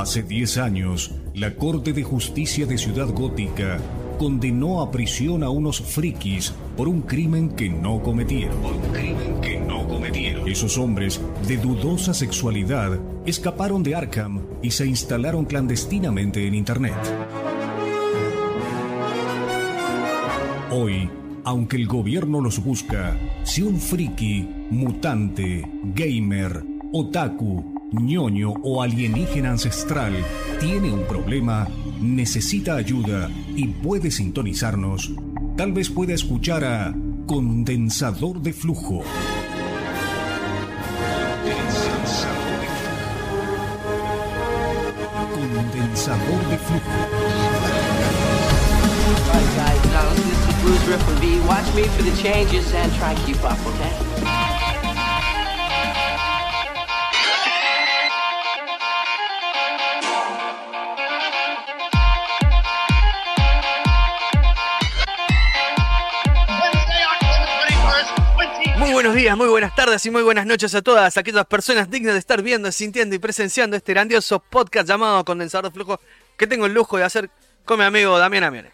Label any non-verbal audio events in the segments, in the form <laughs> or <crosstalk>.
Hace 10 años, la Corte de Justicia de Ciudad Gótica condenó a prisión a unos frikis por un crimen que no cometieron. un crimen que no cometieron. Esos hombres de dudosa sexualidad escaparon de Arkham y se instalaron clandestinamente en Internet. Hoy, aunque el gobierno los busca, si un friki, mutante, gamer, otaku, ñoño o alienígena ancestral tiene un problema, necesita ayuda y puede sintonizarnos, tal vez pueda escuchar a Condensador de Flujo. Condensador de Flujo. Días, muy buenas tardes y muy buenas noches a todas aquellas personas dignas de estar viendo, sintiendo y presenciando este grandioso podcast llamado Condensador de Flujo que tengo el lujo de hacer con mi amigo Damián Amione.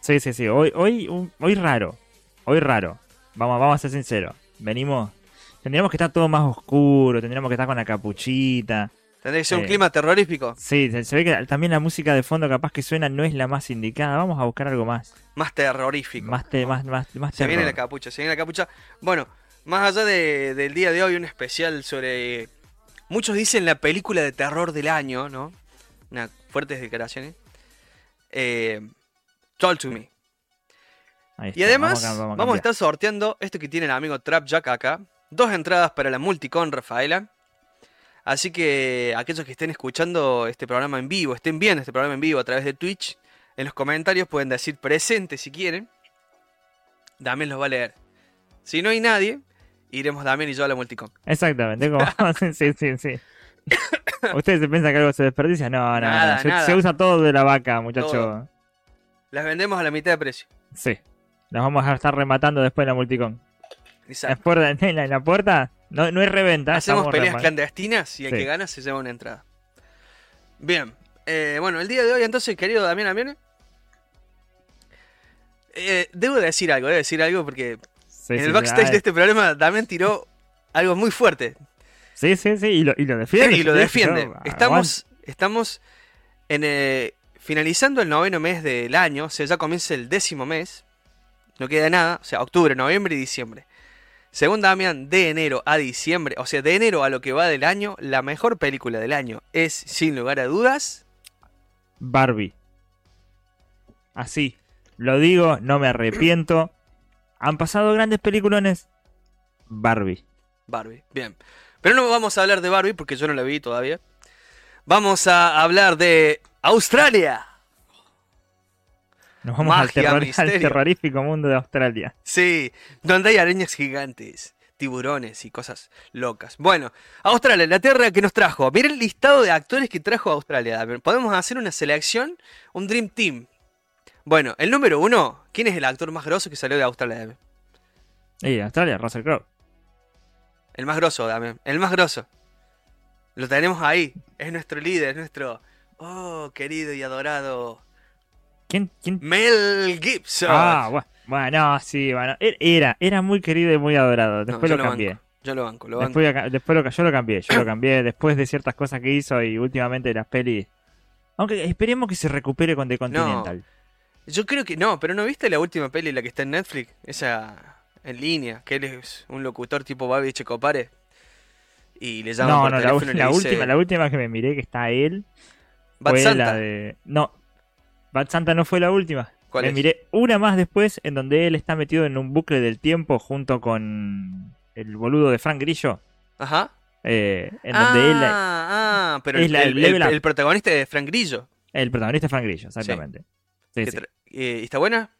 Sí, sí, sí. Hoy, hoy, un- hoy raro. Hoy raro. Vamos, vamos a ser sinceros. Venimos. Tendríamos que estar todo más oscuro. Tendríamos que estar con la capuchita. Tendría que ser un Eh. clima terrorífico, Sí, se, se ve que también la música de fondo capaz que suena no es la más indicada. Vamos a buscar algo más. más terrorífico. Más, te, más, más, más Se viene la capucha, se viene la capucha. Bueno, más allá de- del día de hoy, un especial sobre. Muchos dicen la película de terror del año, ¿no? Unas fuertes declaraciones. Eh, Talk to Me. Ahí Y está, además, vamos, a estar sorteando esto que tiene el amigo Trapjack acá. Dos entradas para la Multicon Rafaela. Así que aquellos que estén escuchando este programa en vivo, estén viendo este programa en vivo a través de Twitch, en los comentarios pueden decir presente si quieren. Damián los va a leer. Si no hay nadie, iremos Damián y yo a la Multicon. Exactamente. Como... <laughs> sí, sí, sí. ¿Ustedes se piensan que algo se desperdicia? No, no, Nada, no. Se, nada. se usa todo de la vaca, muchacho. Todo. Las vendemos a la mitad de precio. Sí. Las vamos a estar rematando después en la multicon. La Exacto. puerta, <laughs> en, la, en la puerta no, no hay reventa. Hacemos peleas clandestinas y el Sí. que gana se lleva una entrada. Bien. eh, bueno, el día de hoy entonces, querido Damián Amione. eh, debo decir algo, debo decir algo porque Sí, en sí, el sí, backstage ah, de este programa Damián tiró algo muy fuerte. Sí, sí, sí, y lo, y lo defiende. y lo sí, defiende. yo- Estamos, estamos en, eh, finalizando el noveno mes del año, o sea, ya comienza el décimo mes. No queda nada, o sea, octubre, noviembre y diciembre. Según Damián, de enero a diciembre, o sea, de enero a lo que va del año, la mejor película del año es, sin lugar a dudas, Barbie. Así. Lo digo, no me arrepiento. Han pasado grandes peliculones. Barbie. Barbie. Bien. Pero no vamos a hablar de Barbie porque yo no la vi todavía. Vamos a hablar de Australia. Nos vamos al, al terrorífico mundo de Australia. Sí, donde hay arañas gigantes, tiburones y cosas locas. Bueno, Australia, la tierra que nos trajo. Miren el listado de actores que trajo a Australia. Podemos hacer una selección, un Dream Team. Bueno, el número uno, ¿quién es el actor más grosso que salió de Australia? Y Australia, Russell Crowe. El más grosso, dame. El más grosso. Lo tenemos ahí. Es nuestro líder, es nuestro... Oh, querido y adorado. ¿Quién? quién? Mel Gibson. Ah, bu- bueno, sí, bueno. Er- Era, era muy querido y muy adorado. Después lo cambié. banco, Yo lo banco, lo banco. Después, después lo, yo lo cambié, yo lo cambié <coughs> después de ciertas cosas que hizo y últimamente las pelis. Aunque esperemos que se recupere con The Continental. Yo creo que no, pero ¿no viste la última peli, la que está en Netflix? Esa en línea, que él es un locutor tipo Babi Checopare. Y le llaman No, por no, la, le dice, última, la última que me miré que está él Bad fue Santa. la de. No, Bad Santa no fue la última. ¿Cuál me es? miré una más después en donde él está metido en un bucle del tiempo junto con el boludo de Frank Grillo. Ajá. eh, en ah, donde él. ah, pero es el, la- el- protagonista es Frank Grillo. El protagonista es Frank Grillo, exactamente. Sí, sí. Eh, ¿Está buena?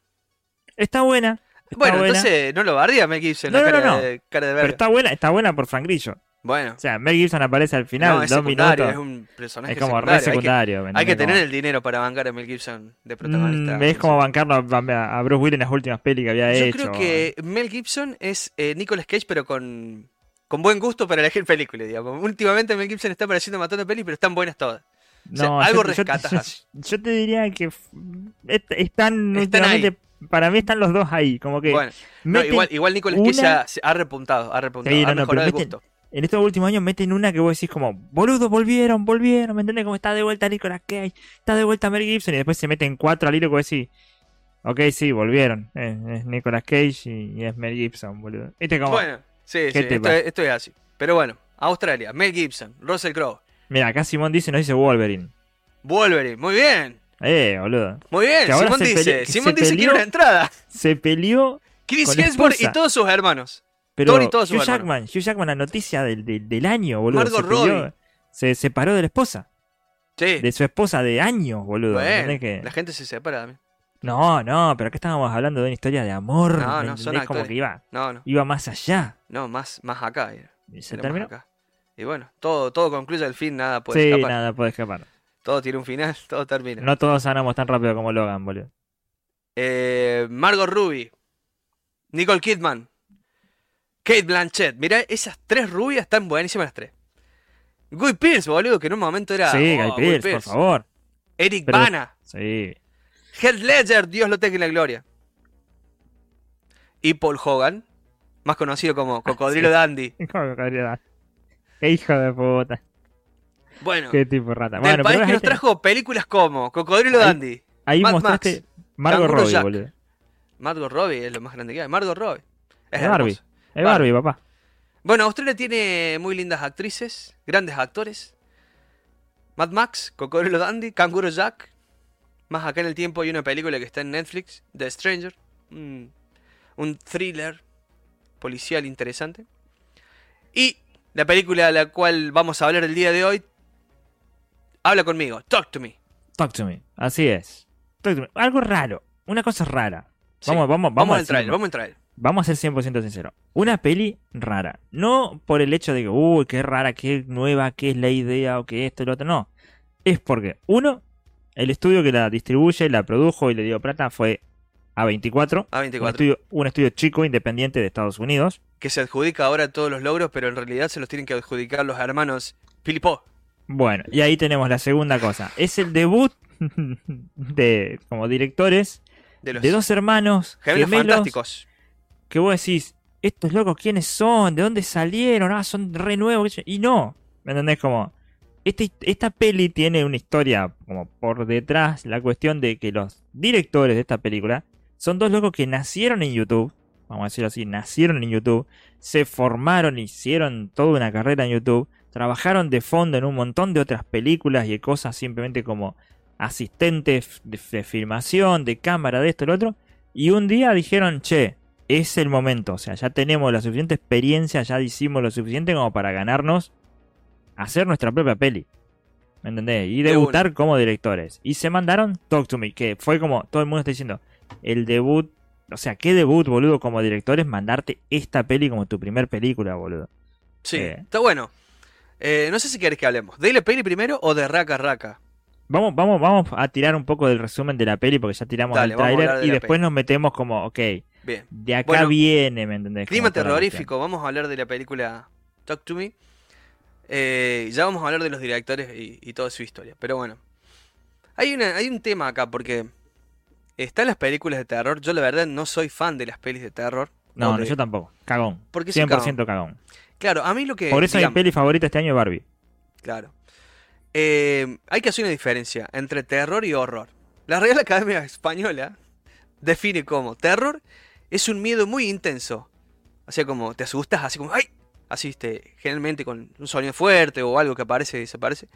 Está buena. Está bueno, buena, entonces no lo bardía Mel Gibson, No, la no, cara, no, no. De, cara de Pero está buena, está buena por Frank Grillo. Bueno, O sea, Mel Gibson aparece al final, no, es dos minutos. es un personaje Es como secundario. re Hay que- secundario. ¿me Hay que, tener Como- el dinero para bancar a Mel Gibson de protagonista. Mm, es como bancarlo a, a Bruce Willis en las últimas pelis que había Yo hecho. creo que Mel Gibson es eh, Nicolas Cage, pero con, con buen gusto para elegir películas, digamos. Últimamente Mel Gibson está apareciendo matando pelis, pero están buenas todas. No, algo yo, yo- rescatás. yo- yo te diría que están, Están para mí están los dos ahí, como que Bueno, no, igual, igual Nicolas Cage una- ha repuntado, ha repuntado, Sí, ha no, no, mejorado el pero meten- gusto. en estos últimos años meten una que vos decís como, boludo, volvieron, volvieron, ¿me entendés? Como está de vuelta Nicolas Cage, está de vuelta Mel Gibson y después se meten cuatro al hilo que vos decís, ok, sí, volvieron, es, es Nicolas Cage y, y es Mel Gibson, boludo. Este como, Bueno, sí, sí, ¿Qué te esto, esto es así. Pero bueno, Australia, Mel Gibson, Russell Crowe, mira, acá Simón dice, no dice Wolverine. Wolverine, muy bien, Eh, boludo. muy bien, Simón dice, Simón dice que peleó- una entrada. Se peleó Chris Hemsworth y todos sus hermanos. Pero Thor y todos sus Hugh hermanos. Jackman, Hugh Jackman, la noticia del, del, del año, boludo. Margot se, peleó- Robbie. se separó de la esposa. Sí, De su esposa de años, boludo. bueno, ¿entendés que- la gente se separa también. No, no, pero acá estábamos hablando de una historia de amor. No, ¿me no, son como actores. que iba, No, no, iba más allá. no, más, más acá. era, se era terminó. acá. Y bueno, todo, todo concluye al fin, nada puede sí, escapar. nada puede escapar. Todo tiene un final, <laughs> todo termina. No todos sanamos tan rápido como Logan, boludo. Eh, Margot Ruby, Nicole Kidman, Kate Blanchett. Mirá, esas tres rubias están buenísimas las tres. Guy Pierce, boludo, que en un momento era. sí, oh, Guy Pearce, por favor. Eric Pero- Bana, Sí. Heath Ledger, Dios lo tenga en la gloria. Y Paul Hogan, más conocido como <laughs> Cocodrilo sí. Dandy. ¿Cómo que podría- Qué hijo de puta. Bueno, Qué tipo rata. del Bueno, país que nos trajo películas como Cocodrilo Ahí- Dandy. ahí Mad mostraste Max, Margot Robbie, Jack. boludo. Margot Robbie es lo más grande que hay. Margot Robbie. Es Es Barbie. Es Barbie, papá. Bueno, Australia tiene muy lindas actrices, grandes actores. Mad Max, Cocodrilo Dandy, Canguro Jack. Más acá en el tiempo hay una película que está en Netflix, The Stranger. Un, un thriller policial interesante. Y la película de la cual vamos a hablar el día de hoy. Habla conmigo, Talk to Me. Talk to me. Así es. Talk to me. Algo raro. Una cosa rara. Sí. Vamos, vamos, Vamos, vamos, al a trailer, vamos al trailer. Vamos a ser 100% sinceros. Una peli rara. No por el hecho de que, uy, qué rara, qué nueva, qué es la idea o que esto y lo otro. No. Es porque, uno, el estudio que la distribuye, la produjo y le dio plata fue A24. Un A24. estudio, un estudio chico, independiente de Estados Unidos. Que se adjudica ahora todos los logros, pero en realidad se los tienen que adjudicar los hermanos Filippo. Bueno, y ahí tenemos la segunda cosa. Es el debut <laughs> de como directores De los de dos hermanos gemelos gemelos fantásticos. que vos decís, estos locos quiénes son, de dónde salieron, ah, son re nuevos, y no, ¿me entendés? Como, este- esta peli tiene una historia como por detrás, la cuestión de que los directores de esta película son dos locos que nacieron en YouTube, vamos a decirlo así, nacieron en YouTube, se formaron, hicieron toda una carrera en YouTube, trabajaron de fondo en un montón de otras películas y cosas simplemente como asistentes de, de filmación, de cámara, de esto y lo otro, y un día dijeron, che, es el momento, o sea, ya tenemos la suficiente experiencia, ya hicimos lo suficiente como para ganarnos hacer nuestra propia peli. ¿Me entendés? Y De debutar como directores. Y se mandaron Talk to Me, que fue como todo el mundo está diciendo, el debut, o sea, qué debut, boludo, como director es mandarte esta peli como tu primer película, boludo. Sí, Eh. está bueno. Eh, no sé si querés que hablemos. ¿De la peli primero o de Raka Raka? Vamos, vamos, vamos a tirar un poco del resumen de la peli porque ya tiramos Dale, el de y después peli. nos metemos como, ok, Bien. de acá Bueno, viene, ¿me entendés? Clima terrorífico. Vamos a hablar de la película Talk to Me. Eh, ya vamos a hablar de los directores y, y toda su historia. Pero bueno. Hay, una, hay un tema acá porque están las películas de terror. Yo la verdad no soy fan de las pelis de terror. No, O no, de- yo tampoco. Cagón. Porque soy 100% cagón. Claro, a mí lo que... Por eso digamos- mi peli favorita este año es Barbie. Claro. Eh, hay que hacer una diferencia entre terror y horror. La Real Academia Española define como terror es un miedo muy intenso. O sea, como te asustas, así como ¡ay! Así, este, generalmente con un sonido fuerte o algo que aparece y desaparece.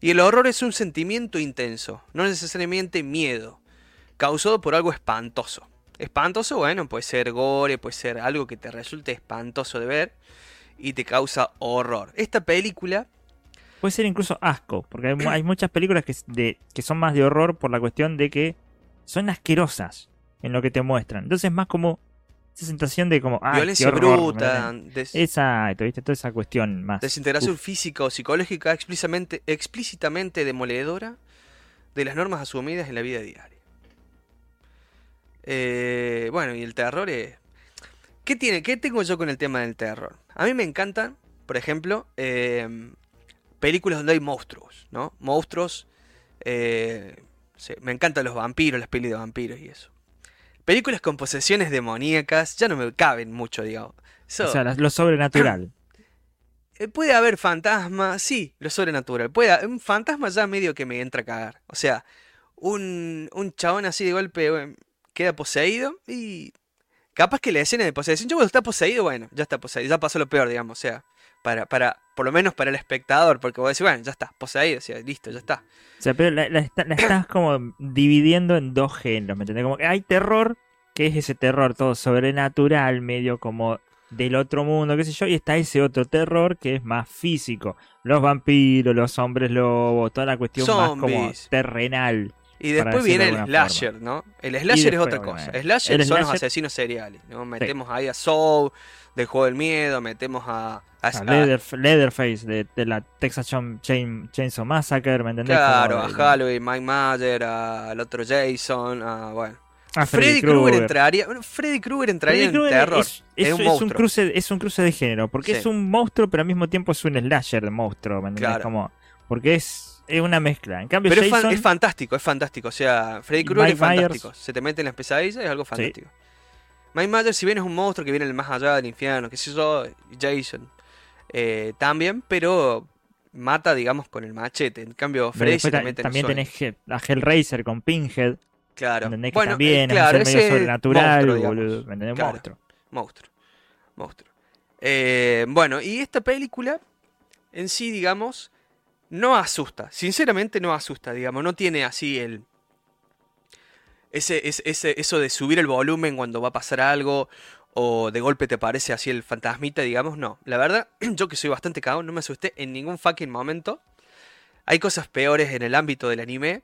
Y el horror es un sentimiento intenso, no necesariamente miedo, causado por algo espantoso. Espantoso, bueno, puede ser gore, puede ser algo que te resulte espantoso de ver y te causa horror. Esta película Puede ser incluso asco, porque hay, mu- hay muchas películas que, s- de, que son más de horror por la cuestión de que son asquerosas en lo que te muestran. Entonces es más como esa sensación de como, ah, violencia bruta, des- Exacto, ¿viste? Toda esa cuestión más. desintegración Uf. física o psicológica explícitamente, explícitamente demoledora de las normas asumidas en la vida diaria. Eh, bueno, y el terror es... ¿Qué, tiene, ¿Qué tengo yo con el tema del terror? A mí me encantan, por ejemplo, eh, películas donde hay monstruos, ¿no? Monstruos Eh, sí, me encantan los vampiros, las pelis de vampiros y eso. Películas con posesiones demoníacas ya no me caben mucho, digamos. O sea, lo sobrenatural. <coughs> puede haber fantasmas, sí, lo sobrenatural. Puede, un fantasma ya medio que me entra a cagar. O sea, un, un chabón así de golpe queda poseído y capaz que la escena de posesión, yo cuando está poseído, bueno, ya está poseído, ya pasó lo peor, digamos. O sea, para, para, por lo menos para el espectador, porque vos decís, bueno, ya está, poseído, o sea, listo, ya está. O sea, pero la, la está- la estás como dividiendo en dos géneros, ¿me entendés? Como que hay terror, que es ese terror todo sobrenatural, medio como del otro mundo, qué sé yo, y está ese otro terror que es más físico. Los vampiros, los hombres lobos, toda la cuestión más como terrenal. Y después viene el slasher, ¿no? El slasher es otra cosa. Slasher el son los asesinos seriales, ¿no? Metemos ahí a Soul, del juego del miedo, metemos a... a- A a- Leather- Leatherface de, de la Texas Chain- Chain- Chainsaw Massacre, ¿me entendés? Claro, Como a de- Halloween, Mike Mayer, al otro Jason, a, bueno. a Freddy Krueger entraría, bueno, Freddy Krueger entraría Freddy en terror. Es, Es, es- un es monstruo. un cruce, es un cruce de género, porque Sí. es un monstruo, pero al mismo tiempo es un slasher de monstruo, ¿me entendés? Claro. Como, porque es, es una mezcla. En cambio, Pero es, fan- Jason, es fantástico, es fantástico. O sea, Freddy Krueger es Mike Myers. fantástico. Se te mete en las pesadillas, es algo fantástico. Mike Myers, si bien es un monstruo que viene del más allá del infierno, qué sé yo, Jason eh, también, pero mata, digamos, con el machete. En cambio, Freddy se te mete en también el tenés a Hellraiser con Pinhead, Claro. ¿entendés? Que también eh, claro, es medio sobrenatural. Monstruo. Monstruo. Monstruo. Eh, bueno, y esta película en sí, digamos, no asusta. Sinceramente no asusta, digamos. No tiene así el... Ese, ese, ese- eso de subir el volumen cuando va a pasar algo o de golpe te parece así el fantasmita, digamos, no. La verdad, <clears throat> yo que soy bastante cagón, no me asusté en ningún fucking momento. Hay cosas peores en el ámbito del anime.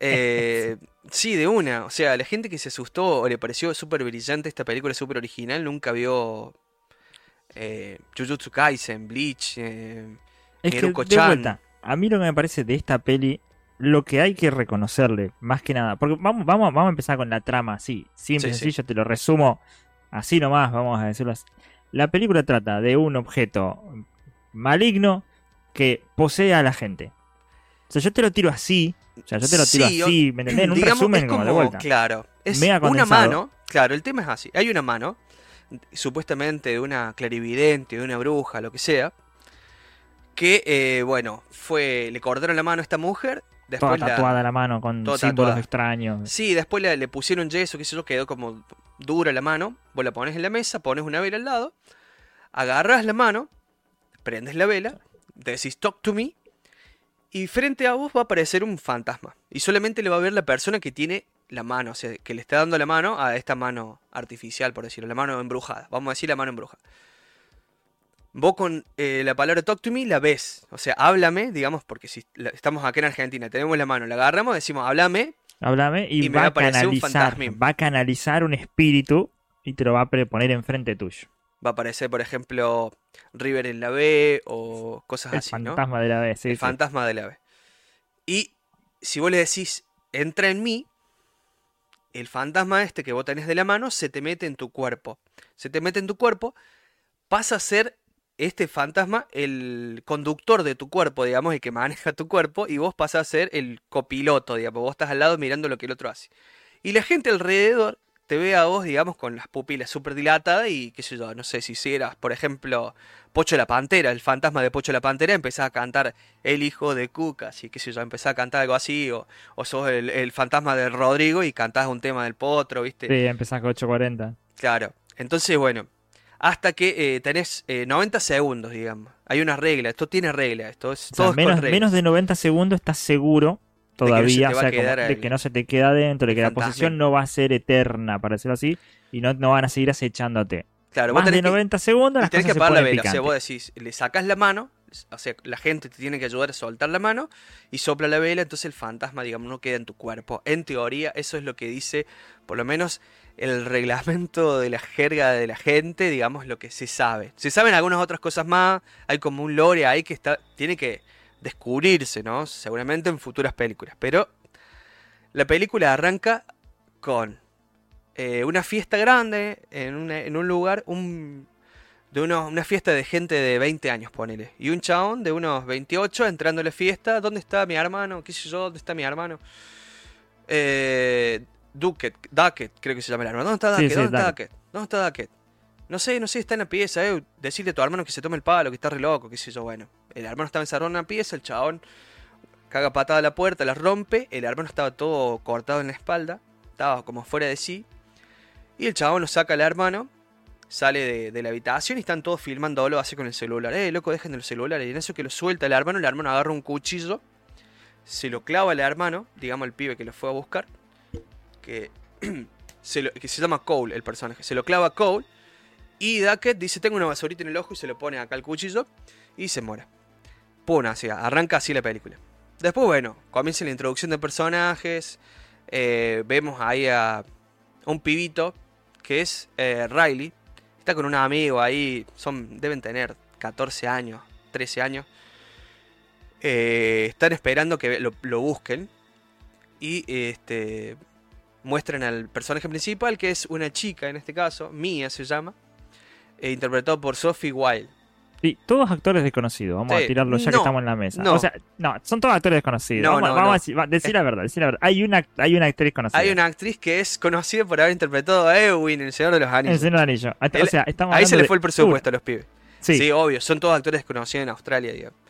Eh, <laughs> sí, de una. O sea, la gente que se asustó o le pareció súper brillante esta película, súper original, nunca vio eh, Jujutsu Kaisen, Bleach, eh, Es que, de vuelta, a mí lo que me parece de esta peli, lo que hay que reconocerle, más que nada, porque vamos, vamos, vamos a empezar con la trama así, simple, Sí, sí. sencillo, te lo resumo así nomás, vamos a decirlo así. La película trata de un objeto maligno que posee a la gente. O sea, yo te lo tiro así, o sea, yo te lo tiro Sí, o- así, ¿me entendés? En un digamos, resumen es como de vuelta. Claro, es Mega una mano. Claro, el tema es así. Hay una mano, supuestamente de una clarividente, de una bruja, lo que sea, que, eh, bueno, fue le cortaron la mano a esta mujer. Toda Después la- tatuada la mano con toda símbolos tatuada. extraños. Sí, después le, le pusieron yeso, qué sé yo, quedó como dura la mano. Vos la pones en la mesa, pones una vela al lado, agarras la mano, prendes la vela, decís talk to me, y frente a vos va a aparecer un fantasma. Y solamente le va a ver la persona que tiene la mano, o sea, que le está dando la mano a esta mano artificial, por decirlo, la mano embrujada. Vamos a decir la mano embrujada. Vos con eh, la palabra talk to me la ves, o sea, háblame, digamos, porque si la- estamos acá en Argentina, tenemos la mano, la agarramos, decimos háblame, Háblame y, Y me va va a un canalizar, fantasma. va a canalizar un espíritu y te lo va a poner enfrente tuyo. va a aparecer, por ejemplo, River en la B o cosas El así, ¿no? fantasma de la vez, sí, el sí. fantasma de la B. Y si vos le decís, entra en mí, el fantasma este que vos tenés de la mano se te mete en tu cuerpo. Se te mete en tu cuerpo, pasa a ser este fantasma el conductor de tu cuerpo, digamos, el que maneja tu cuerpo, y vos pasás a ser el copiloto, digamos, vos estás al lado mirando lo que el otro hace. Y la gente alrededor te ve a vos, digamos, con las pupilas súper dilatadas y qué sé yo, no sé, si eras, por ejemplo, Pocho la Pantera, el fantasma de Pocho la Pantera, empezás a cantar El hijo de Cuca, así que sé yo, empezás a cantar algo así, o, o sos el, el fantasma de Rodrigo y cantás un tema del potro, ¿viste? Sí, empezás con 8.40. Claro. Entonces, bueno, hasta que eh, tenés eh, 90 segundos, digamos. Hay una regla, esto tiene regla, esto es O sea, todo es con menos, menos de 90 segundos estás seguro que no se todavía, te o sea, como de que no se te queda adentro, de que la posición no va a ser eterna, para decirlo así, y no, no van a seguir acechándote. Claro, vos Más tenés de que- 90 segundos Y las tenés cosas que se apagar la vela. O sea, vos decís, le sacás la mano, o sea, la gente te tiene que ayudar a soltar la mano y sopla la vela, entonces el fantasma, digamos, no queda en tu cuerpo. En teoría, eso es lo que dice, por lo menos, el reglamento de la jerga de la gente, digamos, lo que se sabe. Se saben algunas otras cosas más, hay como un lore ahí que está, tiene que descubrirse, ¿no? Seguramente en futuras películas. Pero la película arranca con eh, una fiesta grande en, en un lugar, un de unos, una fiesta de gente de 20 años, ponele. Y un chabón de unos 28 entrando a la fiesta. ¿Dónde está mi hermano? ¿Qué sé yo? ¿Dónde está mi hermano? Eh, Duckett, Duckett, creo que se llama el hermano. ¿Dónde está Sí, sí, ¿Dónde está Duckett. Duckett? ¿Dónde está Duckett? No sé, no sé, está en la pieza, eh. Decirle a tu hermano que se tome el palo, que está re loco, qué sé yo. Bueno, el hermano estaba encerrado en una pieza, el chabón caga patada a la puerta, la rompe. El hermano estaba todo cortado en la espalda, estaba como fuera de sí. Y el chabón lo saca al hermano, sale de, de la habitación y están todos filmándolo así con el celular. Eh, loco, dejen el celular. Y en eso que lo suelta el hermano, el hermano agarra un cuchillo, se lo clava al hermano, digamos el pibe que lo fue a buscar, que, <clears throat> se, lo- que se llama Cole, el personaje. Se lo clava Cole y Duckett dice, tengo una basurita en el ojo y se lo pone acá el cuchillo y se muere. Pum, así, arranca así la película. Después, bueno, comienza la introducción de personajes. eh, vemos ahí a, a un pibito que es eh, Riley. Está con un amigo ahí. Son, deben tener 14 años, 13 años. Eh, están esperando que lo, lo busquen. Y este muestran al personaje principal, que es una chica en este caso, Mia se llama. eh, interpretado por Sophie Wilde. Sí, todos actores desconocidos. Vamos Sí, a tirarlo ya no, que estamos en la mesa. no. O sea, no, son todos actores desconocidos. No, vamos no, vamos a decir, va, decir la verdad, decir la verdad. Hay una, hay una actriz conocida. Hay una actriz que es conocida por haber interpretado a en El Señor de los Anillos. el Señor del Anillo. O Él- sea, estamos Ahí se le de- fue el presupuesto a los pibes. Sí, Sí, obvio, son todos actores desconocidos en Australia, digamos.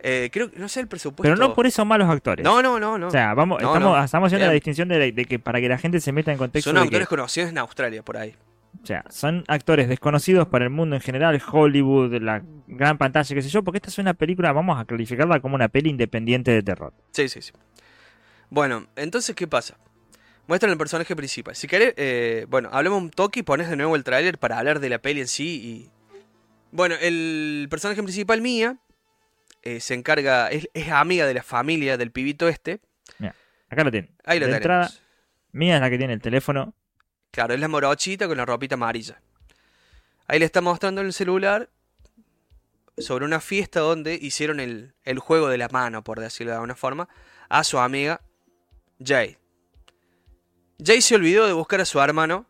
Eh, creo que no sé el presupuesto. pero no por eso malos actores. No, no, no, no. O sea, vamos, No, estamos, no. estamos haciendo la distinción de, de que para que la gente se meta en contexto son actores que, conocidos en Australia, por ahí. o sea, son actores desconocidos para el mundo en general, Hollywood, la gran pantalla, qué sé yo, porque esta es una película, vamos a calificarla como una peli independiente de terror. Sí, sí, sí. Bueno, entonces, ¿qué pasa? Muestran el personaje principal. Si querés, eh, bueno, hablemos un toque y pones de nuevo el tráiler para hablar de la peli en sí y... Bueno, el personaje principal, Mía, eh, se encarga, es, es amiga de la familia del pibito este. Acá lo tienen. Ahí lo de entrada, Mía es la que tiene el teléfono. Claro, es la morochita con la ropita amarilla. Ahí le está mostrando en el celular sobre una fiesta donde hicieron el, el juego de la mano, por decirlo de alguna forma, a su amiga Jay. Jay se olvidó de buscar a su hermano,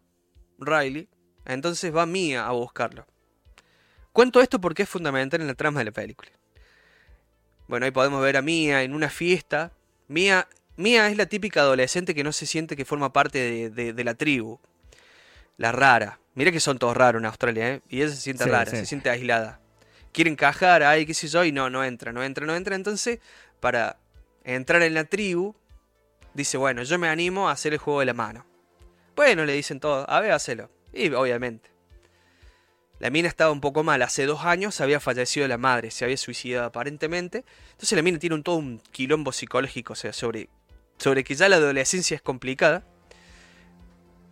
Riley, entonces va Mia a buscarlo. Cuento esto porque es fundamental en la trama de la película. Bueno, ahí podemos ver a Mia en una fiesta. Mia, Mia es la típica adolescente que no se siente que forma parte de, de- de la tribu. La rara. Mira que son todos raros en Australia, ¿eh? Y ella se siente Sí, rara, sí. se siente aislada. Quiere encajar ahí, qué sé yo, y no, no entra, no entra, no entra. Entonces, para entrar en la tribu, dice, bueno, yo me animo a hacer el juego de la mano. Bueno, le dicen todos, a ver, hacelo. Y obviamente. La mina estaba un poco mal. Hace dos años había fallecido la madre, se había suicidado aparentemente. Entonces la mina tiene un, todo un quilombo psicológico, o sea, sobre, sobre que ya la adolescencia es complicada.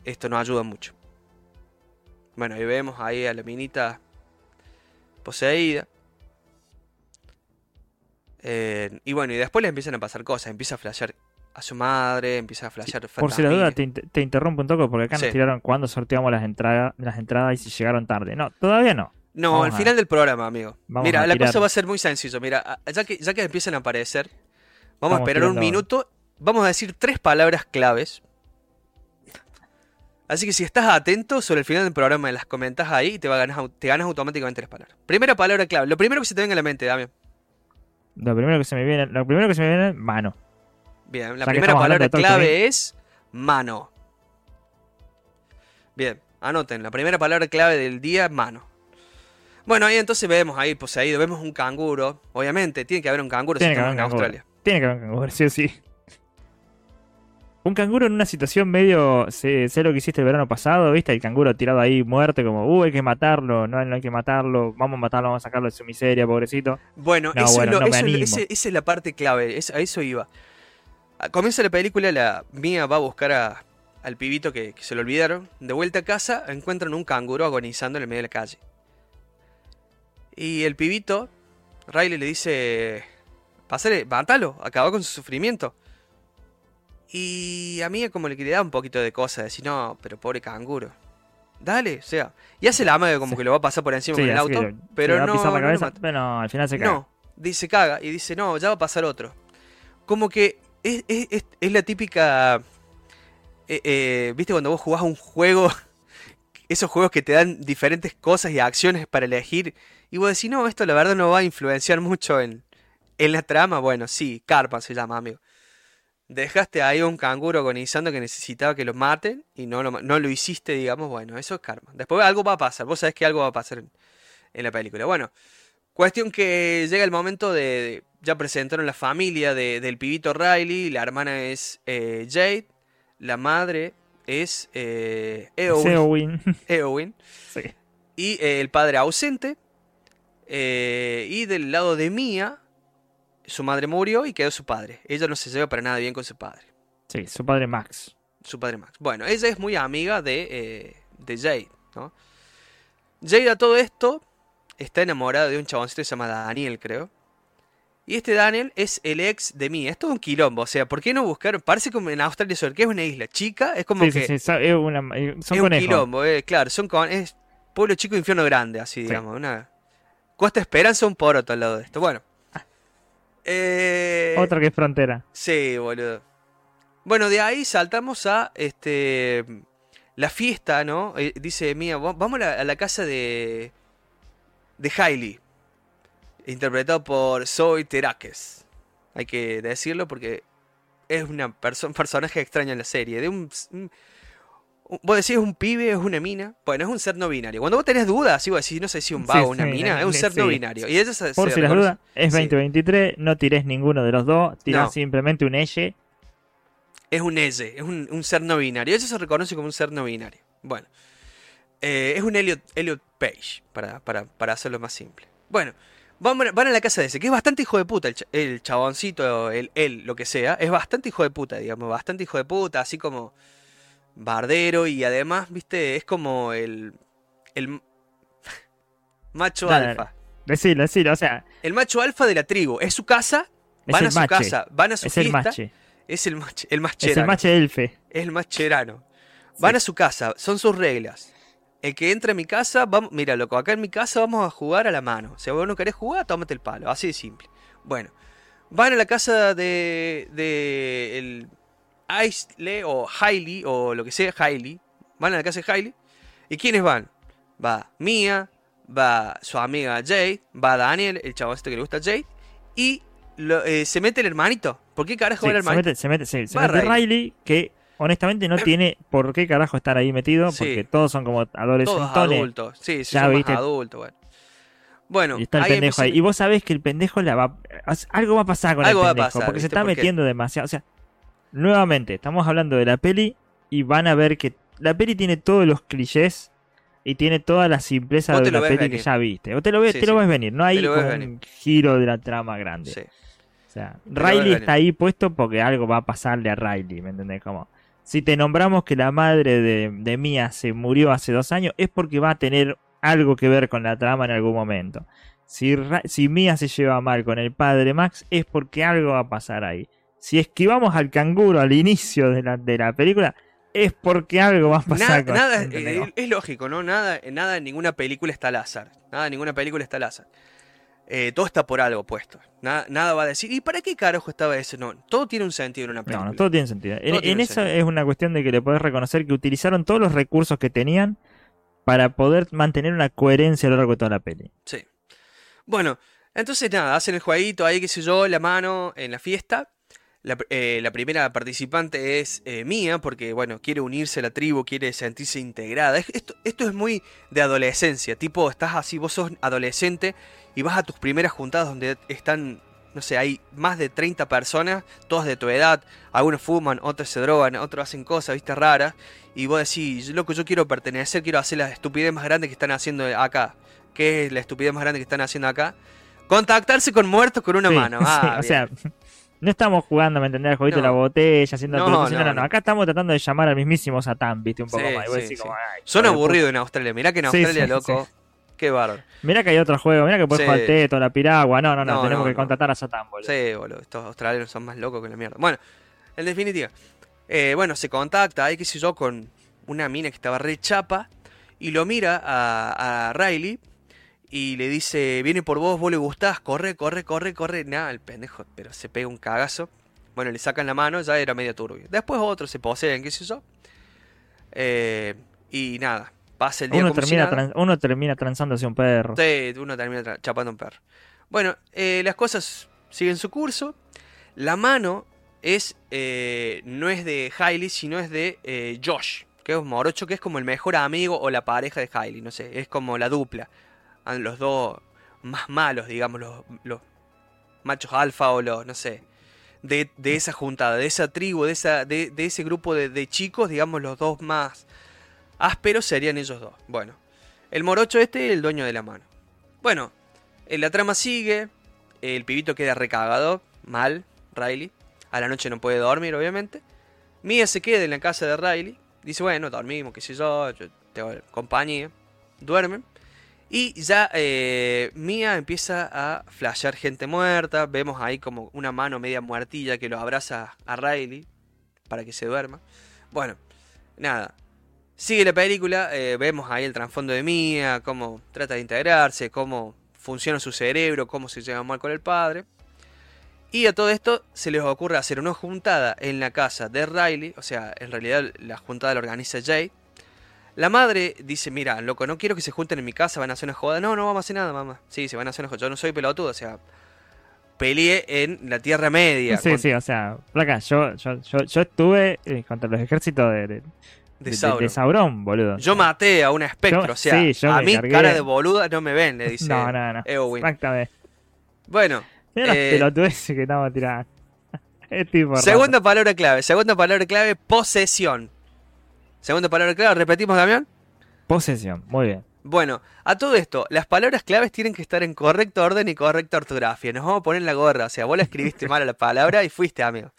Esto no ayuda mucho. Bueno, ahí vemos ahí a la minita poseída. Eh, y bueno, y después le empiezan a pasar cosas. Empieza a flashear a su madre, empieza a flashear Por si la duda, te, te interrumpo un toque porque acá Sí. nos tiraron cuando sorteamos las, entradas las entradas y si llegaron tarde. No, todavía no. No, Vamos al final del programa, amigo. vamos Mira, la cosa va a ser muy sencillo. Mira, ya que, ya que empiezan a aparecer, vamos a esperar un minuto. Vamos a decir tres palabras claves. Así que si estás atento, sobre el final del programa las comentas ahí y te, va a ganar, te ganas automáticamente las palabras. Primera palabra clave. Lo primero que se te venga a la mente, Damián. Lo primero que se me viene, lo primero que se me viene, mano. Bien, la Ya primera palabra clave es mano. Bien, anoten, la primera palabra clave del día, mano. Bueno, ahí entonces vemos ahí poseído, vemos un canguro. Obviamente, tiene que haber un canguro Tiene si que haber estamos un en canguro. Australia. Tiene que haber un canguro, <laughs> sí o sí. Un canguro en una situación medio. Sé, sé lo que hiciste el verano pasado, ¿viste? El canguro tirado ahí muerto, como, uh, hay que matarlo, no, no hay que matarlo, vamos a matarlo, vamos a sacarlo de su miseria, pobrecito. Bueno, No, eso bueno, es lo- no me eso es lo- animo. ese- esa es la parte clave, es- a eso iba. A- Comienza la película, la mía va a buscar a- al pibito que, que se lo olvidaron. De vuelta a casa, encuentran un canguro agonizando en el medio de la calle. Y el pibito, Riley le dice, pásale, mátalo, acaba con su sufrimiento. Y a mí como le da un poquito de cosa, decir, no, pero pobre canguro. Dale, o sea. Y hace la amaga como Sí. que lo va a pasar por encima Sí, con el que auto, pero no, cabeza, pero no, al final se cae. No, dice caga y dice, no, ya va a pasar otro. Como que es, es- es- la típica... eh, eh, ¿Viste cuando vos jugás un juego <laughs> esos juegos que te dan diferentes cosas y acciones para elegir. Y vos decís, no, esto la verdad no va a influenciar mucho en, en la trama. Bueno, sí, Carpa se llama, amigo. Dejaste ahí un canguro agonizando que necesitaba que lo maten y no lo, no lo hiciste, digamos, bueno, eso es karma. Después algo va a pasar, vos sabés que algo va a pasar en la película. Bueno, cuestión que llega el momento de... ya presentaron la familia de- del pibito Riley, la hermana es eh, Jade, la madre es eh, Eowyn, Eowyn. <laughs> Eowyn, Sí. y eh, el padre ausente. y del lado de Mia, su madre murió y quedó su padre. Ella no se lleva para nada bien con su padre, Sí, su padre Max. su padre Max. Bueno, ella es muy amiga de, de Jade, ¿no? Jade a todo esto está enamorada de un chaboncito que se llama Daniel, creo. Y este Daniel es el ex de Mia. Es todo un quilombo, o sea, ¿por qué no buscar? Parece como en Australia que es una isla chica, es como Sí, que... sí, es una- eh, son es un quilombo, eh, claro, son con, es pueblo chico, infierno grande, así Sí. digamos, una Costa Esperanza, un poroto al lado de esto. Bueno. Eh, Otra que es frontera. Sí, boludo. Bueno, de ahí saltamos a este la fiesta, ¿no? Eh, dice Mía, "Va- vamos a la, a la casa de de Hailey, interpretado por Zoe Terakes. Hay que decirlo porque es una perso- un personaje extraño en la serie, de un, vos decís es un pibe, es una mina, bueno, es un ser no binario. Cuando vos tenés dudas, si vos decís, no sé si un Sí, vago o una sí, mina, es un sí, ser no sí. binario. Y ella se, Por se si las dudas, es sí. 2023, no tires ninguno de los dos, tirás No. simplemente un elle. Es un elle, es un, un ser no binario. Eso se reconoce como un ser no binario. Bueno, eh, es un Elliot, Elliot Page, para, para, para hacerlo más simple. Bueno, van, van a la casa de ese, que es bastante hijo de puta, el, el chaboncito, el, él, lo que sea, es bastante hijo de puta, digamos, bastante hijo de puta, así como bardero y además, viste, es como el, el <laughs> macho Dale, alfa. Decilo, decilo, o sea, El macho alfa de la tribu. Es su casa, Es van el a su mache. casa, van a su es el fiesta. mache. Es el mache, el Es el mache elfe. Es el más cherano. Van Sí. a su casa, son sus reglas. El que entra a mi casa, vamos, mira, loco, acá en mi casa vamos a jugar a la mano. Si vos no querés jugar, tómate el palo. Así de simple. Bueno, van a la casa de, de el Isley o Hailey o lo que sea, Hailey. Van a la casa de Hailey. ¿Y quiénes van? Va Mia, va su amiga Jade, va Daniel, el chavoncito que le gusta a Jade. Y lo- eh, se mete el hermanito. ¿Por qué carajo Sí, va el se hermanito? mete, se mete, sí, se mete. Riley, que honestamente no tiene por qué carajo estar ahí metido, Sí. porque todos son como Todos adolescentones. adultos. Sí, sí, Ya viste. adultos, bueno. Bueno, Y está el ahí pendejo ahí. Y vos sabés que el pendejo la va. Algo va a pasar con Algo va a el pendejo. pasar, porque se está Porque- metiendo demasiado. O sea, nuevamente, estamos hablando de la peli y van a ver que la peli tiene todos los clichés y tiene toda la simpleza de ves peli que ya viste. O te lo ves, Sí, te lo ves venir. No hay venir. un giro de la trama grande. Sí. O sea, Riley está ahí puesto porque algo va a pasarle a Riley, ¿me entendés? Como, si te nombramos que la madre de, de Mia se murió hace dos años, es porque va a tener algo que ver con la trama en algún momento. Si, si Mia se lleva mal con el padre Max, es porque algo va a pasar ahí. Si esquivamos al canguro al inicio de la, de la película, es porque algo va a pasar Nada, con nada, ¿entendés? es lógico, ¿no? Nada, nada en ninguna película está al azar. Nada en ninguna película está al azar. Eh, todo está por algo puesto. Nada, nada va a decir, ¿y para qué carajo estaba eso? No, todo tiene un sentido en una película. No, no, todo tiene sentido. En, tiene eso sentido. es una cuestión de que le podés reconocer que utilizaron todos los recursos que tenían para poder mantener una coherencia a lo largo de toda la peli. Sí. Bueno, entonces nada, hacen el jueguito ahí, qué sé yo, la mano en la fiesta. La, eh, la primera participante es eh, Mía, porque bueno, quiere unirse a la tribu, quiere sentirse integrada. Es- Esto, esto es muy de adolescencia, tipo, estás así, vos sos adolescente y vas a tus primeras juntadas donde están, no sé, hay más de 30 personas, todas de tu edad, algunos fuman, otros se drogan, otros hacen cosas, viste, raras, y vos decís, loco, yo quiero pertenecer, quiero hacer la estupidez más grande que están haciendo acá. ¿Qué es la estupidez más grande que están haciendo acá? Contactarse con muertos con una Sí, mano. <laughs> sí, Ah, o bien. sea, no estamos jugando, ¿me entendés? El jueguito de la botella, haciendo No, no, no, no. Acá estamos tratando de llamar al mismísimo Satán, viste, un poco Sí, más. Y vos sí, decís sí. como, ay, Son aburridos en Australia. Mirá que en Australia, loco. Qué bárbaro. Mirá que hay otro juego, mirá que puedes jugar al teto, la piragua. No, no, no, tenemos que contratar a Satán, boludo. Sí, boludo. Estos australianos son más locos que la mierda. Bueno, en definitiva. eh, bueno, se contacta ahí, qué sé yo, con una mina que estaba re chapa. Y lo mira a, a Riley. Y le dice, viene por vos, vos le gustás, corre, corre, corre, corre. Nada, el pendejo, pero se pega un cagazo. Bueno, le sacan la mano, ya era medio turbio. Después otros se poseen, qué sé yo. Eh, y nada, pasa el día Uno como si termina, nada. uno termina transándose un perro. Sí, uno termina chapando un perro. Bueno, eh, las cosas siguen su curso. La mano es eh, no es de Hailey, sino es de Josh, que es un morocho, que es como el mejor amigo o la pareja de Hailey, no sé, es como la dupla. Los dos más malos, digamos, los, machos alfa o los, no sé, de, esa juntada, de esa tribu, de, ese grupo de, chicos, digamos, los dos más ásperos serían ellos dos. Bueno, el morocho este, el dueño de la mano. Bueno, eh, la trama sigue, el pibito queda recagado, mal, Riley. A la noche no puede dormir, obviamente. Mia se queda en la casa de Riley. Dice, bueno, dormimos, qué sé yo, yo tengo compañía. Duermen. Y ya eh, Mia empieza a flashear gente muerta. Vemos ahí como una mano media muertilla que lo abraza a Riley para que se duerma. Bueno, nada. Sigue la película, eh, vemos ahí el trasfondo de Mia, cómo trata de integrarse, cómo funciona su cerebro, cómo se lleva mal con el padre. Y a todo esto se les ocurre hacer una juntada en la casa de Riley, o sea, en realidad la juntada la organiza Jay. La madre dice, mira, loco, no quiero que se junten en mi casa, van a hacer una joda. No, no vamos a hacer nada, mamá. Sí, se van a hacer una joda. Yo no soy pelotudo, o sea, peleé en la Tierra Media. Sí, con- sí, o sea, placa, yo, yo, yo, yo estuve eh, contra los ejércitos de, de, de Sauron. de Sauron, boludo. Yo maté a un espectro, o sea, sí, a mí cargué- cara de boluda no me ven, le dice No, no, no. Eowyn. Exactamente. Bueno, Mira Eh, pelotudeces que estamos tirando. <laughs> Es tipo raro. segunda palabra clave, segunda palabra clave, posesión. Segunda palabra clave, repetimos, Damián. Posesión, muy bien. Bueno, a todo esto, las palabras claves tienen que estar en correcto orden y correcta ortografía. Nos vamos a poner en la gorra, o sea, vos la escribiste <laughs> mal a la palabra y fuiste, amigo.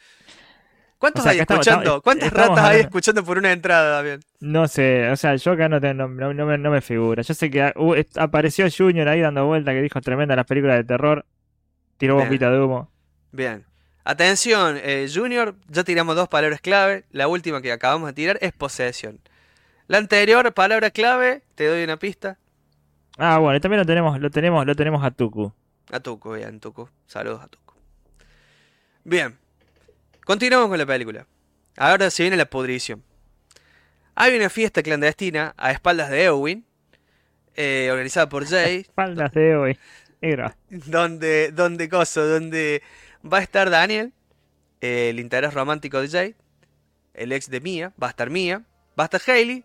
¿Cuántos O sea, hay estamos- escuchando? estamos- ¿Cuántas estamos ratas hay hablando- escuchando por una entrada, Damián? No sé, o sea, yo acá no, te- no, no- no me, no me figura. Yo sé que ah, uh, apareció Junior ahí dando vuelta que dijo tremenda las películas de terror. Tiró bombita de humo. Bien. Atención, eh, Junior, ya tiramos dos palabras clave. La última que acabamos de tirar es posesión. La anterior palabra clave, te doy una pista. Ah, bueno, y también lo tenemos, lo tenemos, lo tenemos a Tuku. A Tuco, bien, Tuco. Saludos a Tuco. Bien. Continuamos con la película. Ahora se viene la pudrición. Hay una fiesta clandestina a espaldas de Eowyn, eh, organizada por Jay, Espaldas de hoy. Era. donde, donde coso, donde va a estar Daniel, eh, el interés romántico de Jay, el ex de Mia, va a estar Mia, va a estar Hailey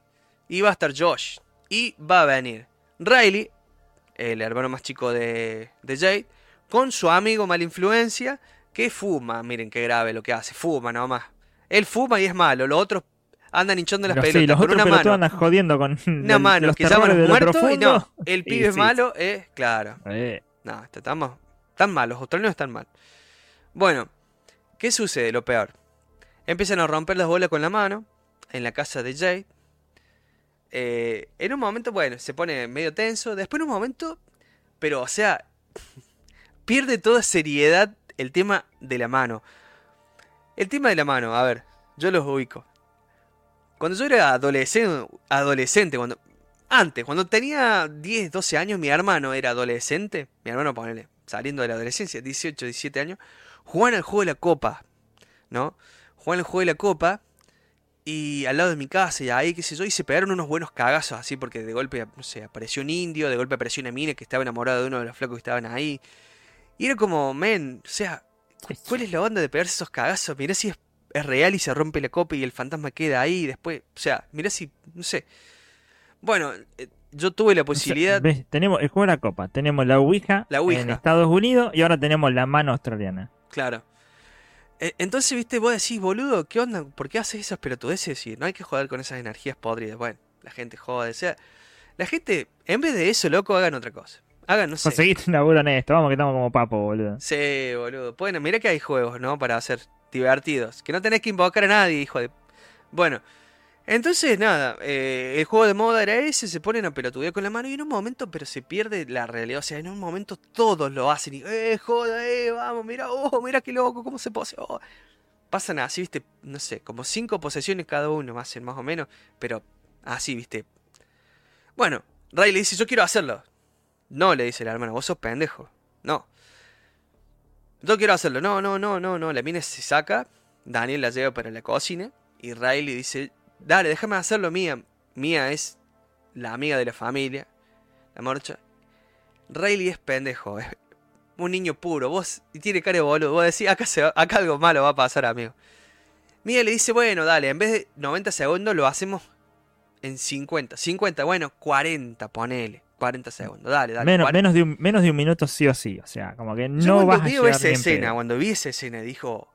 y va a estar Josh. Y va a venir Riley, el hermano más chico de, de Jade, con su amigo mala influencia que fuma. Miren qué grave lo que hace, fuma nomás. Él fuma y es malo, los otros andan hinchando las sí, pelotas los con otros una mano. andan jodiendo con Una del- mano, los que llaman muertos y no, el <laughs> Y pibe sí. malo es, claro, Eh, no, este- estamos tan mal, los australianos están mal. Bueno, ¿qué sucede? Lo peor. Empiezan a romper las bolas con la mano en la casa de Jay. Eh, en un momento, bueno, se pone medio tenso. Después en un momento, pero o sea, <laughs> pierde toda seriedad el tema de la mano. El tema de la mano, a ver, yo los ubico. Cuando yo era adolescente, adolescente cuando antes, cuando tenía 10, 12 años, mi hermano era adolescente. Mi hermano, ponele, saliendo de la adolescencia, 18, 17 años. Jugaban al juego de la copa, ¿no? Jugaban al juego de la copa. Y al lado de mi casa, y ahí, qué sé yo, y se pegaron unos buenos cagazos así, porque de golpe, no sé, apareció un indio, de golpe apareció una mina que estaba enamorada de uno de los flacos que estaban ahí. Y era como, men, o sea, ¿cuál es la onda de pegarse esos cagazos? Mirá si es, es real y se rompe la copa y el fantasma queda ahí, y después, o sea, mirá si, no sé. Bueno, eh, yo tuve la o sea, posibilidad. ves, tenemos el juego de la copa, tenemos la Ouija, La Ouija. en Estados Unidos y ahora tenemos la mano australiana. Claro. Eh, Entonces, viste, vos decís, boludo, ¿qué onda? ¿Por qué haces esas pelotudeces? Y no hay que joder con esas energías podridas. Bueno, la gente jode. O sea, la gente, en vez de eso, loco, hagan otra cosa. Hagan, no sé. Conseguiste un laburo en esto, vamos que estamos como papo, boludo. Sí, boludo. Bueno, mira que hay juegos, ¿no? Para hacer divertidos. Que no tenés que invocar a nadie, hijo de. Bueno. Entonces, nada, eh, el juego de moda era ese, se ponen a pelotudear con la mano y en un momento, pero se pierde la realidad. O sea, en un momento todos lo hacen y, eh, joda, eh, vamos, mira, oh, mira qué loco, cómo se pose. oh". Pasan así, viste, no sé, como cinco posesiones cada uno, hacen más o menos, pero así, viste. Bueno, Ray le dice, yo quiero hacerlo. No, le dice la hermana, vos sos pendejo. No. Yo quiero hacerlo. No, no, no, no, no. La mina se saca. Daniel la lleva para la cocina. Y Riley dice, dale, déjame hacerlo, Mía. Mía es la amiga de la familia, la morcha. Rayleigh es pendejo, es un niño puro, vos, y tiene cara de boludo, vos decís, acá, se va- acá algo malo va a pasar, amigo. Mía le dice, bueno, dale, en vez de 90 segundos lo hacemos en 50. 50, bueno, 40, ponele. 40 segundos, dale, dale. menos, 40. menos, de un, menos de un minuto sí o sí. O sea, como que Yo no cuando vas a vi llegar esa escena, pedo. cuando vi esa escena, dijo,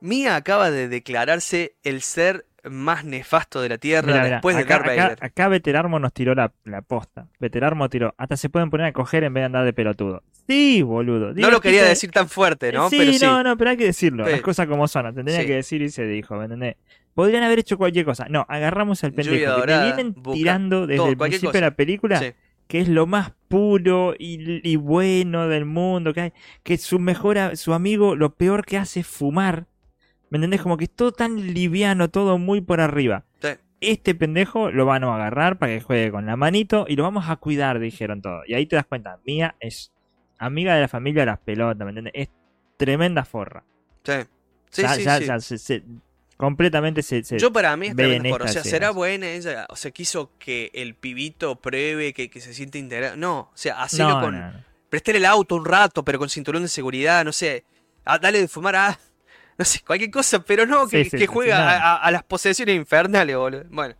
Mía acaba de declararse el ser más nefasto de la Tierra después de Darth acá, Vader. acá Veterarmo nos tiró la, la posta. Veterarmo tiró. Hasta se pueden poner a coger en vez de andar de pelotudo. Sí, boludo. No lo quería decir tan fuerte, ¿no? Sí, Pero sí. no, no, pero hay que decirlo. Sí. Las cosas como son. Tendría Sí. que decir y se dijo, ¿me entendés? Podrían haber hecho cualquier cosa. No, agarramos al pendejo que te dorada, vienen busca tirando desde todo, el principio de la película, Sí. que es lo más puro y, y bueno del mundo que hay. Que su mejor, a- su amigo, lo peor que hace es fumar. ¿Me entendés? Como que es todo tan liviano, todo muy por arriba. Sí. Este pendejo lo van a agarrar para que juegue con la manito y lo vamos a cuidar, dijeron todo. Y ahí te das cuenta, Mía es amiga de la familia de las pelotas, ¿me entendés? Es tremenda forra. Sí, sí, ya, sí, ya- sí. ya se- se- completamente se, se- Yo para mí es porro. O sea, será buena ella. O sea, quiso que el pibito pruebe que, que se siente integrado. No, o sea, hacerlo no, con. no, no. Prestar el auto un rato, pero con cinturón de seguridad, no sé. Ah, dale de fumar a. No sé, cualquier cosa, pero no que, Sí, sí, que sí, juega sí, a, las posesiones infernales, boludo. Bueno.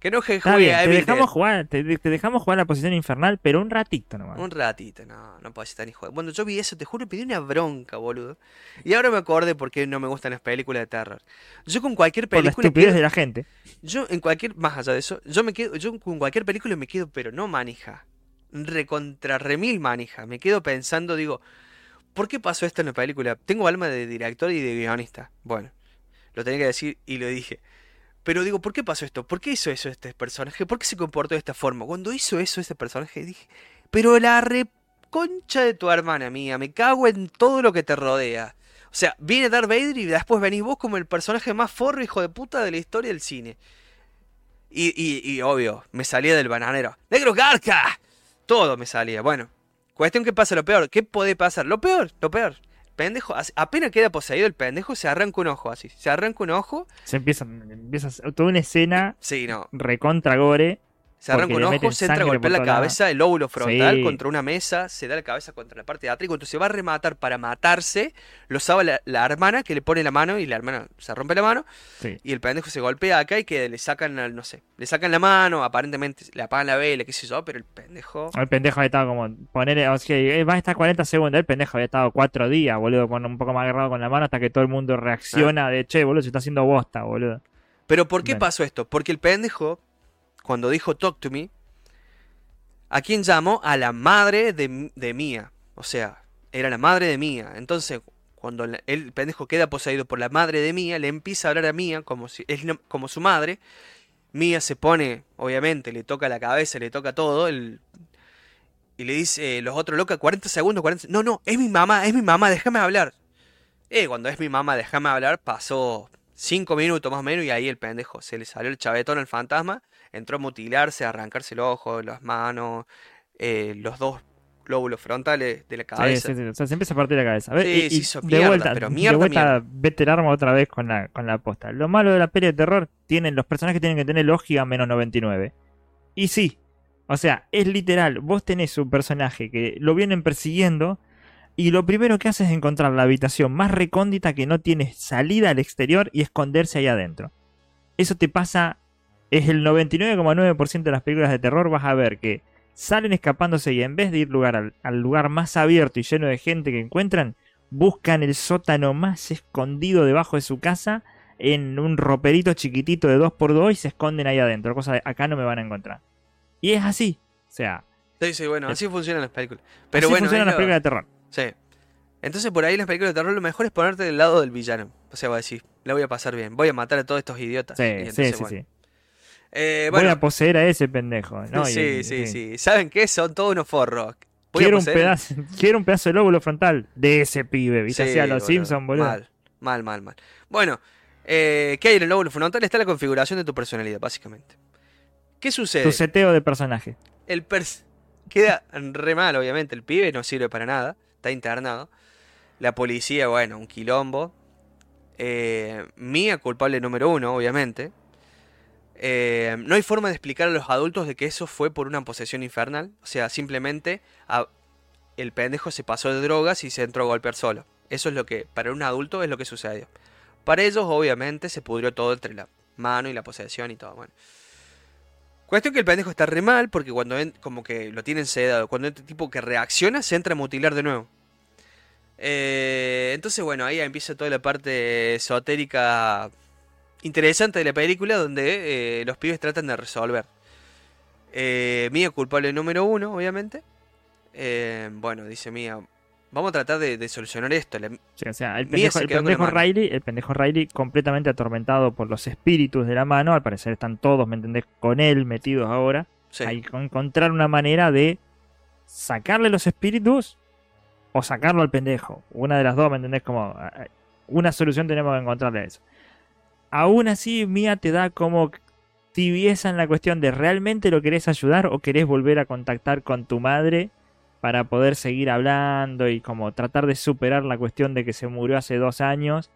Que no que juegue bien, a te dejamos jugar, te, te dejamos jugar la posición infernal, pero un ratito nomás. Un ratito, no, no puedo estar ni joder. Bueno, yo vi eso, te juro, pedí una bronca, boludo. Y ahora me acordé por qué no me gustan las películas de terror. Yo con cualquier por la película. estupidez quedo- de la gente. Yo en cualquier, más allá de eso, yo me quedo, yo con cualquier película me quedo, pero no manija. Recontra remil manija. Me quedo pensando, digo, ¿por qué pasó esto en la película? Tengo alma de director y de guionista. Bueno, lo tenía que decir y lo dije. Pero digo, ¿por qué pasó esto? ¿Por qué hizo eso este personaje? ¿Por qué se comportó de esta forma? Cuando hizo eso este personaje dije, pero la reconcha de tu hermana mía, me cago en todo lo que te rodea. O sea, viene Darth Vader y después venís vos como el personaje más forro, hijo de puta, de la historia del cine. Y, y, y obvio, me salía del bananero. ¡Negro Garca! Todo me salía. Bueno, cuestión que pasa lo peor. ¿Qué puede pasar? Lo peor, lo peor. Pendejo, as- apenas queda poseído el pendejo, se arranca un ojo así. Se arranca un ojo. Se empieza, empieza toda una escena Sí, no. recontra gore. Se arranca un ojo, se entra a golpear la cabeza, el lóbulo frontal Sí. contra una mesa, se da la cabeza contra la parte de atrás y cuando se va a rematar para matarse, lo sabe la, la hermana que le pone la mano y la hermana se rompe la mano Sí. y el pendejo se golpea acá y que le sacan, no sé, le sacan la mano, aparentemente le apagan la vela, qué sé yo, pero el pendejo... El pendejo había estado como poner, o sea, va a estar 40 segundos. El pendejo había estado 4 días, boludo, con un poco más agarrado con la mano hasta que todo el mundo reacciona de che, boludo, se está haciendo bosta, boludo. Pero ¿por qué Bueno. pasó esto? Porque el pendejo, cuando dijo talk to me, ¿a quién llamó? A la madre de, de Mía. O sea, era la madre de Mía. Entonces, cuando el pendejo queda poseído por la madre de Mía, le empieza a hablar a Mía como, si, es como su madre. Mía se pone, obviamente, le toca la cabeza, le toca todo. y le dice, eh, los otros locos, 40 segundos, 40 No, no, es mi mamá, es mi mamá, déjame hablar. Cuando es mi mamá, déjame hablar, pasó cinco minutos más o menos y ahí el pendejo se le salió el chavetón al fantasma, entró a mutilarse, a arrancarse el ojo, las manos, eh, los dos lóbulos frontales de la Sí, cabeza. sí, sí, o sea, se empieza a partir la cabeza. A ver, Sí, y- se hizo de vuelta, pero de mierda, vuelta mierda. veterarmo otra vez con la, con la posta. Lo malo de la peli de terror, tienen, los personajes tienen que tener lógica menos 99. Y sí, o sea, es literal, vos tenés un personaje que lo vienen persiguiendo y lo primero que hace es encontrar la habitación más recóndita que no tiene salida al exterior y esconderse ahí adentro. Eso te pasa, es el 99,9% de las películas de terror, vas a ver que salen escapándose y en vez de ir lugar al, al lugar más abierto y lleno de gente que encuentran, buscan el sótano más escondido debajo de su casa en un roperito chiquitito de 2x2 y se esconden ahí adentro, cosa de acá no me van a encontrar. Y es así, o sea, Sí, sí, bueno, así funcionan las películas. Pero así bueno, funcionan las películas de terror. Sí. Entonces por ahí las películas de terror lo mejor es ponerte del lado del villano. O sea, va a decir, la voy a pasar bien, voy a matar a todos estos idiotas. Sí, entonces, sí, bueno. sí. Eh, Voy a poseer a ese pendejo. ¿no? Y- <laughs> sí, y- sí, sí. ¿Saben qué? Son todos unos forros. Quiero un, pedazo, <laughs> quiero un pedazo de lóbulo frontal de ese pibe, ¿viste? Sí, Así a los. Simpsons, boludo. Mal, mal, mal, mal. Bueno, eh, ¿qué hay en el lóbulo frontal? Está la configuración de tu personalidad, básicamente. ¿Qué sucede? Tu seteo de personaje. El pers queda re mal, obviamente. El pibe no sirve para nada. Está internado. La policía, bueno, un quilombo. Eh, Mía, culpable número uno, obviamente. Eh, no hay forma de explicar a los adultos de que eso fue por una posesión infernal. O sea, simplemente a- el pendejo se pasó de drogas y se entró a golpear solo. Eso es lo que, para un adulto, es lo que sucedió. Para ellos, obviamente, se pudrió todo entre la mano y la posesión y todo. Bueno. Cuestión que el pendejo está re mal porque cuando como que lo tienen sedado, cuando este tipo que reacciona se entra a mutilar de nuevo. Eh, entonces, bueno, ahí empieza toda la parte esotérica interesante de la película donde eh, los pibes tratan de resolver. Eh, Mía culpable número uno, obviamente. Eh, bueno, dice Mía, vamos a tratar de, de solucionar esto. La- Sí, o sea, el pendejo, se el pendejo. Riley, el pendejo Riley completamente atormentado por los espíritus de la mano, al parecer están todos, ¿me entendés? Con él metidos ahora. sí. Hay que encontrar una manera de sacarle los espíritus o sacarlo al pendejo. Una de las dos, ¿me entendés? Como ah, una solución tenemos que encontrarle a eso. Aún así, Mía te da como tibieza en la cuestión de realmente lo querés ayudar o querés volver a contactar con tu madre para poder seguir hablando y como tratar de superar la cuestión de que se murió hace dos años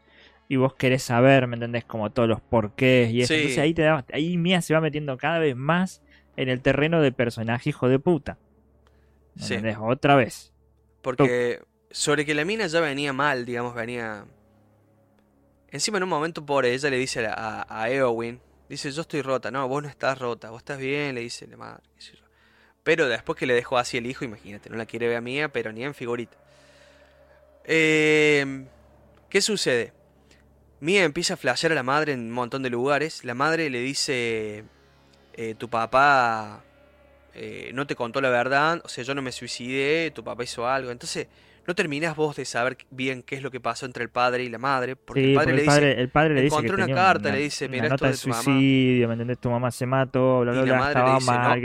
y vos querés saber, ¿me entendés? Como todos los porqués y eso. Sí. Entonces ahí, te da, ahí Mía se va metiendo cada vez más en el terreno de personaje hijo de puta. ¿Me Sí. entendés? Otra vez. Porque sobre que la mina ya venía mal, digamos, venía... Encima en un momento por ella le dice a, Eowyn, dice, yo estoy rota, no, vos no estás rota, vos estás bien, le dice la madre, qué. Pero después que le dejó así el hijo, imagínate, no la quiere ver a Mía, pero ni en figurita. Eh, ¿Qué sucede? Mía empieza a flashear a la madre en un montón de lugares. La madre le dice, eh, tu papá eh, no te contó la verdad, o sea, yo no me suicidé, tu papá hizo algo. Entonces, no terminás vos de saber bien qué es lo que pasó entre el padre y la madre, porque Sí, el padre porque le dice, padre, el padre le dice encontré que una carta, le dice, una "Mira, esto de tu mamá". suicidio, ¿me entendés? Tu mamá se mató, bla, bla, bla, estaba dice, mal,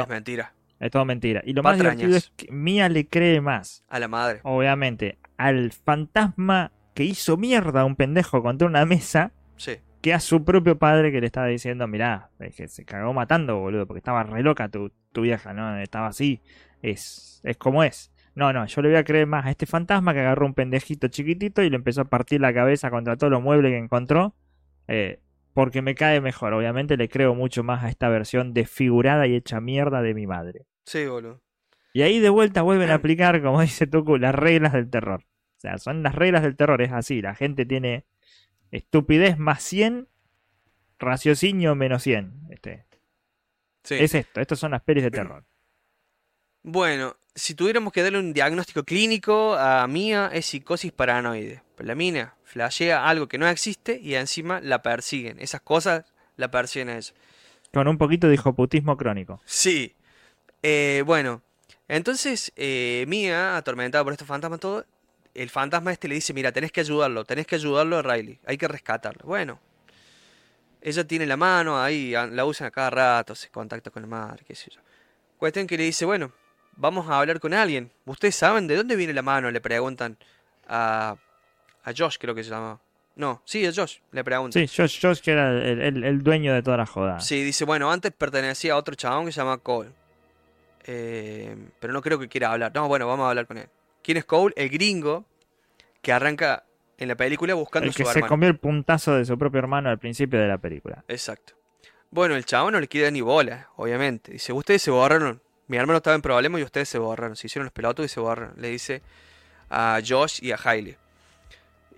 es mentira, es todo mentira. Y lo más divertido es que Mía le cree más, a la madre. obviamente, al fantasma que hizo mierda a un pendejo contra una mesa Sí, que a su propio padre que le estaba diciendo, mirá, es que se cagó matando, boludo, porque estaba re loca tu, tu vieja, ¿no? Estaba así, es, es como es. No, no, yo le voy a creer más a este fantasma que agarró un pendejito chiquitito y le empezó a partir la cabeza contra todos los muebles que encontró, eh, porque me cae mejor. Obviamente le creo mucho más a esta versión desfigurada y hecha mierda de mi madre. sí, boludo. Y ahí de vuelta vuelven a aplicar, como <laughs> dice Tuku, las reglas del terror. O sea, son las reglas del terror, es así. La gente tiene estupidez más 100, raciocinio menos 100. Este, Sí. Es esto, estas son las pelis de terror. Bueno, si tuviéramos que darle un diagnóstico clínico a Mía es psicosis paranoide. La mina flashea algo que no existe y encima la persiguen. Esas cosas la persiguen a ella. Con un poquito de hijoputismo crónico. Sí. Eh, bueno, entonces eh, Mia, atormentada por este fantasma todo, el fantasma este le dice, mira, tenés que ayudarlo, tenés que ayudarlo a Riley, hay que rescatarlo. Bueno, ella tiene la mano ahí, la usan a cada rato, se contacta con la madre, qué sé yo. Cuestión que le dice, bueno, vamos a hablar con alguien. ¿Ustedes saben de dónde viene la mano? Le preguntan a, a Josh, creo que se llama. No, sí, a Josh, le preguntan. Sí, Josh, Josh que era el, el- el dueño de toda la joda. Sí, dice, bueno, antes pertenecía a otro chabón que se llama Cole. Eh, pero no creo que quiera hablar. No, bueno, vamos a hablar con él. ¿Quién es Cole? El gringo que arranca en la película buscando el a su que se hermano. comió el puntazo de su propio hermano al principio de la película. Exacto. Bueno, el chabón no le queda ni bola, obviamente. Dice, ustedes se borraron. Mi hermano estaba en problemas y ustedes se borraron. Se hicieron los pelotos y se borraron. Le dice a Josh y a Hailey.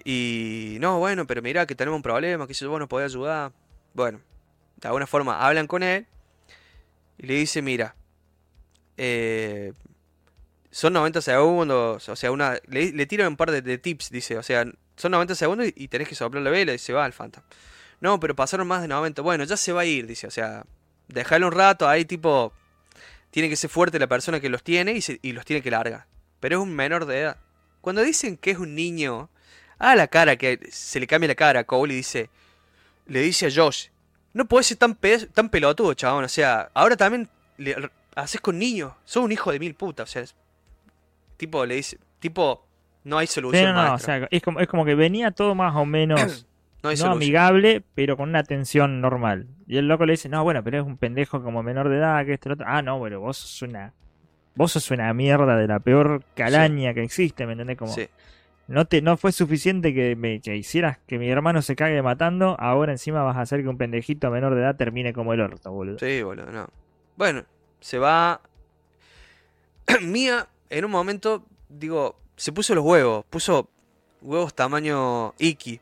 Y no, bueno, pero mira que tenemos un problema, que si vos nos podés ayudar. Bueno, de alguna forma hablan con él y le dice, mira, eh, son 90 segundos, o sea, una le, le tira un par de, tips, dice, o sea, son 90 segundos y, tenés que soplar la vela y se va el fantasma. No, pero pasaron más de 90. Bueno, ya se va a ir, dice, o sea, déjalo un rato, ahí tipo, tiene que ser fuerte la persona que los tiene y, se- y los tiene que largar. Pero es un menor de edad. Cuando dicen que es un niño, a la cara, que se le cambia la cara a Cole y dice, le dice a Josh, no podés ser tan, pe- tan pelotudo, chabón, o sea, ahora también le haces con niños, sos un hijo de mil putas, o sea, es- tipo, le dice, tipo, no hay solución, no, o sea, es como, es como que venía todo más o menos <clears throat> no hay no amigable, pero con una tensión normal. Y el loco le dice, no, bueno, pero es un pendejo como menor de edad, que y lo otro. Ah, no, bueno, vos sos una... Vos sos una mierda de la peor calaña que existe, ¿me entendés? Como, Sí. no te no fue suficiente que me que hicieras que mi hermano se cague matando, ahora encima vas a hacer que un pendejito menor de edad termine como el orto, boludo. Sí, boludo, no. Bueno, se va. <clears throat> Mía, en un momento, digo, se puso los huevos. Puso huevos tamaño Iki.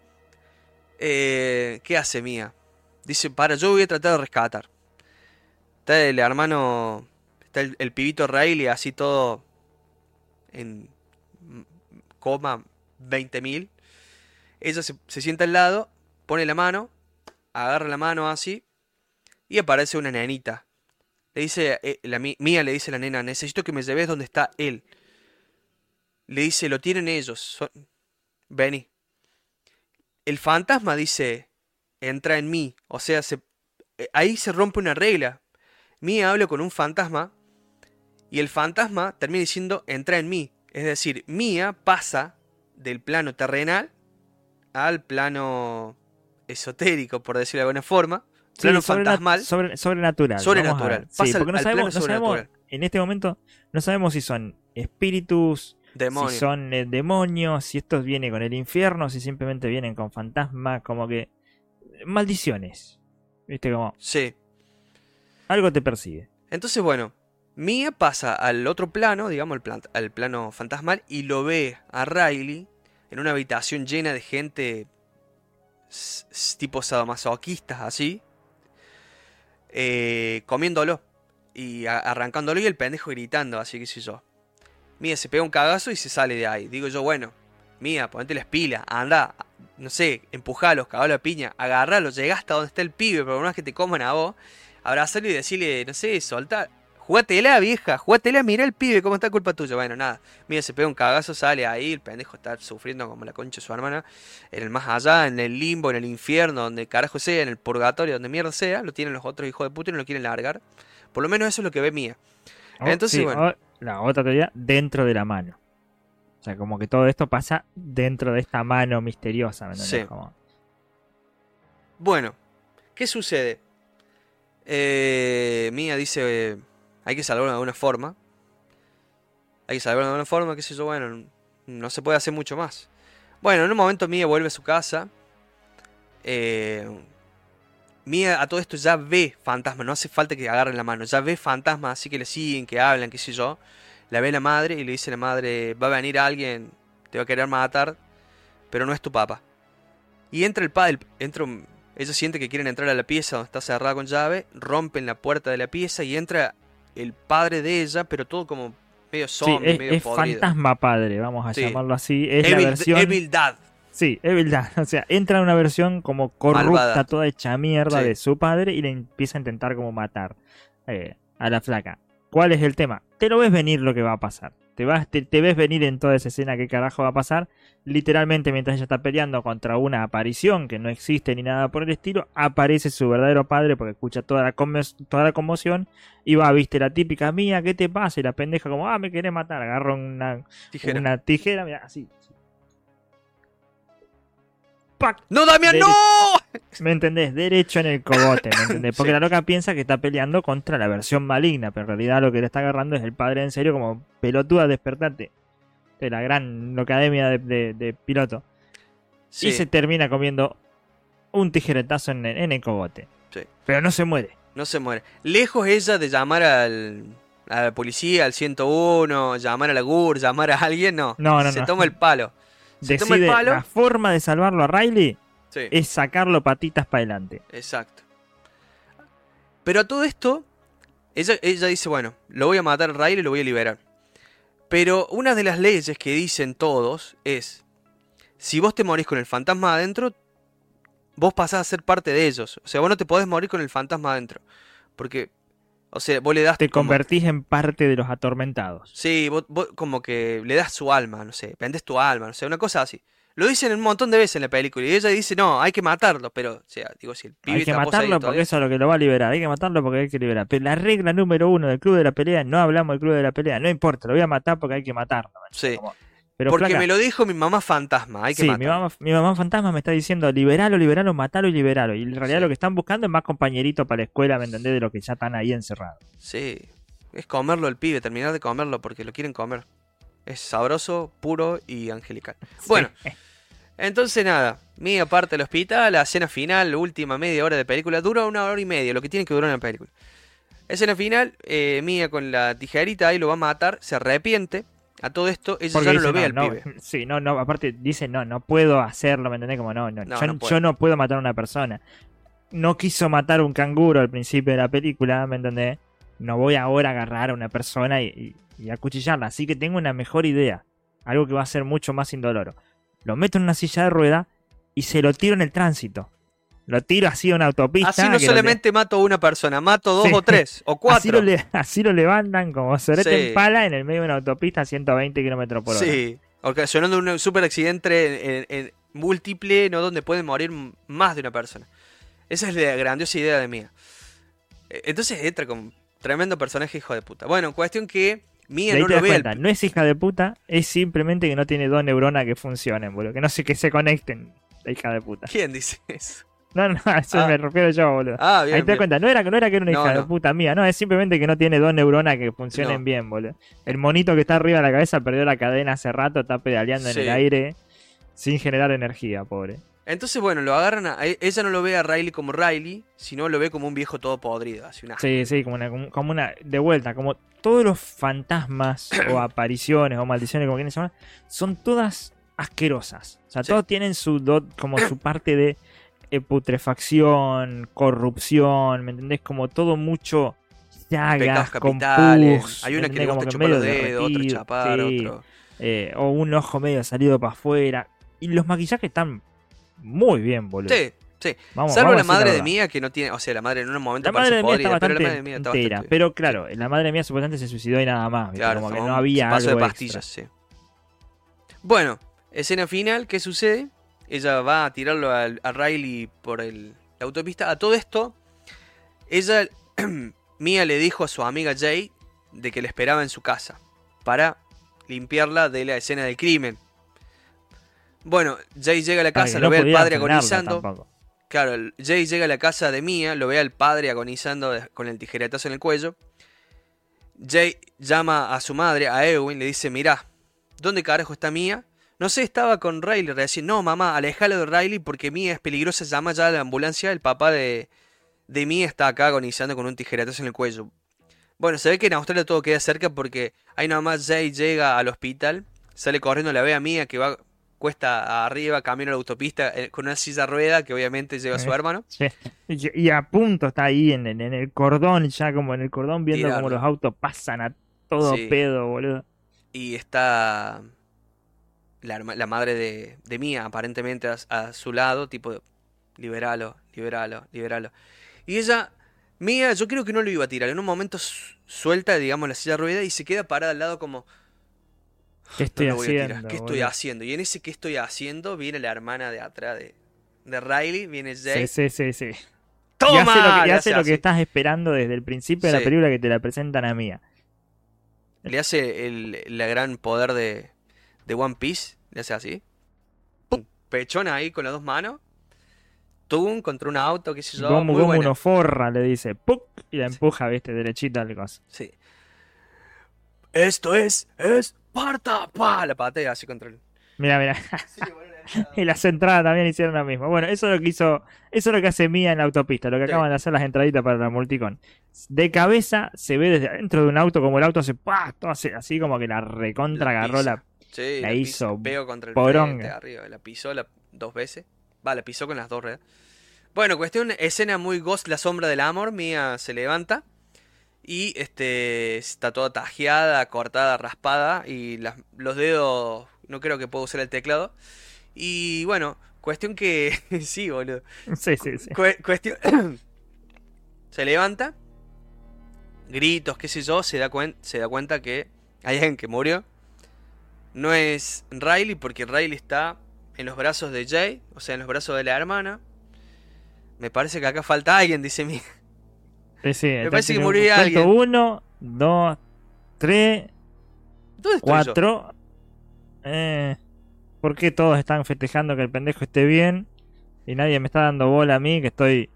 Eh, ¿Qué hace Mía? Dice, para, yo voy a tratar de rescatar. Está el hermano. Está el, pibito Riley, así todo. En. coma 20.000. Ella se, sienta al lado, pone la mano, agarra la mano así. Y aparece una nenita. Le dice, eh, la mía le dice a la nena, necesito que me lleves donde está él. Le dice, lo tienen ellos. son- Vení. El fantasma dice, entra en mí. O sea, se, eh, ahí se rompe una regla. Mía habla con un fantasma y el fantasma termina diciendo, entra en mí. Es decir, Mía pasa del plano terrenal al plano esotérico, por decirlo de alguna forma. Sí, Plano fantasmal. sobre- sobrenatural. Sobrenatural. Sí, Pasa al- porque no al sabemos, plano no sabemos- sobrenatural. en este momento no sabemos si son espíritus, Demonio. si son eh, demonios, si estos vienen con el infierno, si simplemente vienen con fantasmas, como que maldiciones. Viste como Sí. algo te persigue. Entonces, bueno, Mia pasa al otro plano, digamos, al, plan- al plano fantasmal, y lo ve a Riley en una habitación llena de gente tipo sadomasoquistas, así, eh, comiéndolo y arrancándolo y el pendejo gritando, así que sé yo. Mia se pega un cagazo y se sale de ahí. Digo yo, bueno, Mía, ponete las pilas, anda, no sé, empujalos, cagalo la piña, agarralo, llegá hasta donde está el pibe, pero una vez que te coman a vos, abrazarlo y decirle, no sé, soltar, jugátela vieja, jugátela, mira el pibe, cómo está culpa tuya. Bueno, nada, Mía se pega un cagazo, sale ahí, el pendejo está sufriendo como la concha de su hermana, en el más allá, en el limbo, en el infierno, donde carajo sea, en el purgatorio, donde mierda sea, lo tienen los otros hijos de puta y no lo quieren largar. Por lo menos eso es lo que ve Mía. O- Entonces, sí, bueno. o la otra teoría, dentro de la mano. O sea, como que todo esto pasa dentro de esta mano misteriosa. ¿me? Sí. Como- Bueno, ¿qué sucede? Eh, Mía dice, eh, hay que salvarlo de alguna forma. Hay que salvarlo de alguna forma, qué sé yo, bueno, no se puede hacer mucho más. Bueno, en un momento Mía vuelve a su casa. Eh, Mía a todo esto ya ve fantasmas, no hace falta que agarren la mano, ya ve fantasmas, así que le siguen, que hablan, qué sé yo. La ve la madre y le dice a la madre, va a venir alguien, te va a querer matar, pero no es tu papá. Y entra el padre, entra un- ella siente que quieren entrar a la pieza donde está cerrada con llave, rompen la puerta de la pieza y entra el padre de ella, pero todo como medio Sí, zombie, es, medio es fantasma padre, vamos a Sí. llamarlo así. Es la versión. Evil Dad. Sí, es verdad. <laughs> O sea, entra en una versión como corrupta, Malvada. toda hecha mierda Sí. de su padre y le empieza a intentar como matar eh, a la flaca. ¿Cuál es el tema? Te lo ves venir lo que va a pasar. Te, vas, te, te ves venir en toda esa escena qué carajo va a pasar. Literalmente mientras ella está peleando contra una aparición que no existe ni nada por el estilo, aparece su verdadero padre porque escucha toda la, conmo- toda la conmoción y va, viste, la típica mía, ¿qué te pasa? Y la pendeja como, ah, me querés matar. Agarra una, Tijera. una tijera, mira, así. ¡Pac! ¡No, Damián, Dele- no! <laughs> ¿Me entendés? Derecho en el cogote, ¿me entendés? Porque <laughs> Sí. la loca piensa que está peleando contra la versión maligna, pero en realidad lo que le está agarrando es el padre en serio como pelotuda, despertate. De la gran academia de, de- de piloto. Sí, Y se termina comiendo un tijeretazo en, el- en el cogote. Sí. Pero no se muere. no se muere. Lejos ella de llamar al, a la policía, al 101, llamar a la GUR, llamar a alguien, no. No, no, se no. toma el palo. Se Decide, palo. la forma de salvarlo a Riley Sí. es sacarlo patitas para adelante. Exacto. Pero a todo esto, ella, ella dice, bueno, lo voy a matar a Riley y lo voy a liberar. Pero una de las leyes que dicen todos es, si vos te morís con el fantasma adentro, vos pasás a ser parte de ellos. O sea, vos no te podés morir con el fantasma adentro. Porque, o sea, vos le das... Te como- convertís en parte de los atormentados. Sí, vos, vos como que le das su alma, no sé, vendes tu alma, no sé, una cosa así. Lo dicen un montón de veces en la película y ella dice, no, hay que matarlo, pero, o sea, digo, si el pibe Hay que matarlo porque todavía- eso es lo que lo va a liberar. Hay que matarlo porque hay que liberar. Pero la regla número uno del club de la pelea, no hablamos del club de la pelea. No importa, lo voy a matar porque hay que matarlo. Sí, Como- Pero porque flaca, me lo dijo mi mamá fantasma, hay que sí, mi mamá, mi mamá fantasma me está diciendo liberalo, liberalo, matalo y liberalo. Y en realidad Sí. lo que están buscando es más compañerito para la escuela, ¿me entendés? De los que ya están ahí encerrados. Sí, es comerlo el pibe, terminar de comerlo porque lo quieren comer. Es sabroso, puro y angelical. <laughs> Bueno, entonces nada, Mía parte del hospital, la escena final, última media hora de película, dura una hora y media, lo que tiene que durar una película. Escena final, eh, Mía con la tijerita ahí lo va a matar, se arrepiente. A todo esto, ella Porque ya no dice, lo ve al no, pibe. <laughs> Sí, no, no, aparte dice, no, no puedo hacerlo, ¿me entendés? Como no, no, No, yo, yo no puedo matar a una persona. No quiso matar un canguro al principio de la película, ¿me entendés? No voy ahora a agarrar a una persona y, y- y acuchillarla. Así que tengo una mejor idea. Algo que va a ser mucho más indoloro. Lo meto en una silla de rueda y se lo tiro en el tránsito. Lo tiro así a una autopista. Así no solamente mato a una persona, mato dos Sí. o tres o <laughs> Así cuatro. lo, le- así lo levantan como sorete Sí. en pala en el medio de una autopista a 120 kilómetros por hora. Sí, ocasionando un super accidente en, en- en múltiple, ¿no? Donde pueden morir más de una persona. Esa es la grandiosa idea de Mía. Eh, Entonces entra con tremendo personaje hijo de puta. Bueno, cuestión que Mía no lo ve no es hija de puta, es simplemente que no tiene dos neuronas que funcionen, boludo. Que no sé que se conecten, la hija de puta. ¿Quién dice eso? No, no, <laughs> eso Ah. me refiero yo, boludo. Ah, bien, ahí te das cuenta, no era, no era que era una No, hija de no. puta mía, no, es simplemente que no tiene dos neuronas que funcionen No. bien, boludo. El monito que está arriba de la cabeza perdió la cadena hace rato, está pedaleando en el aire sin generar energía, pobre. Entonces, bueno, lo agarran a... a- Ella no lo ve a Riley como Riley, sino lo ve como un viejo todo podrido. Así una... Sí, sí, como una, como- una. De vuelta, como todos los fantasmas o <clears throat> apariciones o maldiciones, como quieran llamar, son todas asquerosas. O sea, Sí. todos tienen su dot, como su <clears throat> parte de putrefacción, corrupción, ¿me entendés? Como todo mucho llagas, capitales. pus, Hay ¿me una que le gusta chupar los dedos, otro chapar, sí, otro... eh, o un ojo medio salido para afuera. Y los maquillajes están muy bien, boludo. Sí, sí. Vamos- Salvo vamos la madre de. Mía que no tiene... O sea, la madre en un momento La madre mía está podrida, pero la madre de Mía está entera. bastante... Pero claro, la madre mía supuestamente se suicidó y nada más. Claro, como que no había algo de extra. pastillas, sí. Bueno, escena final, ¿qué sucede? Ella va a tirarlo a, Riley por el, la autopista. A todo esto, ella, <clears throat> Mia le dijo a su amiga Jay de que le esperaba en su casa para limpiarla de la escena del crimen. Bueno, Jay llega a la casa, lo no ve al padre agonizando. tampoco. Claro, Jay llega a la casa de Mia, lo ve al padre agonizando con el tijeretazo en el cuello. Jay llama a su madre, a Eowyn, le dice, mirá, ¿dónde carajo está Mia? No sé, estaba con Riley recién. No, mamá, alejalo de Riley porque Mia es peligrosa, llama ya a la ambulancia. El papá de, de Mia está acá agonizando con un tijeretazo en el cuello. Bueno, se ve que en Australia todo queda cerca porque ahí nomás Jay llega al hospital, sale corriendo, la ve a Mia que va cuesta arriba, camino a la autopista eh, con una silla rueda que obviamente lleva a su hermano. Sí. Y, a punto está ahí en, en- en el cordón, ya como en el cordón, viendo Tirarlo. como los autos pasan a todo Sí. pedo, boludo. Y está la, madre de, de Mía, aparentemente a, a su lado, tipo, liberalo, liberalo, liberalo. Y ella, Mía, yo creo que no lo iba a tirar. En un momento su- suelta, digamos, la silla de rueda y se queda parada al lado como, ¿Qué no estoy lo voy a tirar. haciendo? ¿Qué estoy haciendo? Y en ese ¿qué estoy haciendo? Viene la hermana de atrás de, de Riley, viene Jay. Sí, sí, sí, sí. ¡Toma! y hace lo que, y Le hace hace lo que así. estás esperando desde el principio de la película que te la presentan a mía. Le hace el, la gran poder de, de One Piece. Le hace así. Pum, Pechona ahí con las dos manos. Tum contra un auto, qué sé yo. Gomu muy Gomu buena. no forra, le dice. ¡Puc! Y la empuja, viste, derechita al coso. Sí. Esto es Esparta. ¡Pah! La patea así contra el. Mira, mira. <laughs> y las entradas también hicieron lo mismo. Bueno, eso es lo que hizo. Eso es lo que hace Mía en la autopista, lo que Sí. acaban de hacer las entraditas para la multicon. De cabeza se ve desde adentro de un auto como el auto se ¡pah! todo así, así como que la recontra agarró la. Sí, La la hizo. Pegó contra el poronga. arriba. La pisó la- dos veces. Va, la pisó con las dos ruedas. Bueno, cuestión, escena muy Ghost, la sombra del amor. Mía se levanta. Y este está toda tajeada, cortada, raspada. Y las- los dedos. No creo que pueda usar el teclado. Y bueno, cuestión que. <laughs> sí, boludo. Sí, sí, sí. Cue- cuestión. <coughs> se levanta. Gritos, qué sé yo. Se da, cuen- se da cuenta que hay alguien que murió. No es Riley, porque Riley está en los brazos de Jay. O sea, en los brazos de la hermana. Me parece que acá falta alguien, dice mi. Sí, sí, entonces parece que murió alguien. Uno, dos, tres, ¿Dónde estoy yo? cuatro. Eh, ¿Por qué todos están festejando que el pendejo esté bien? Y nadie me está dando bola a mí que estoy.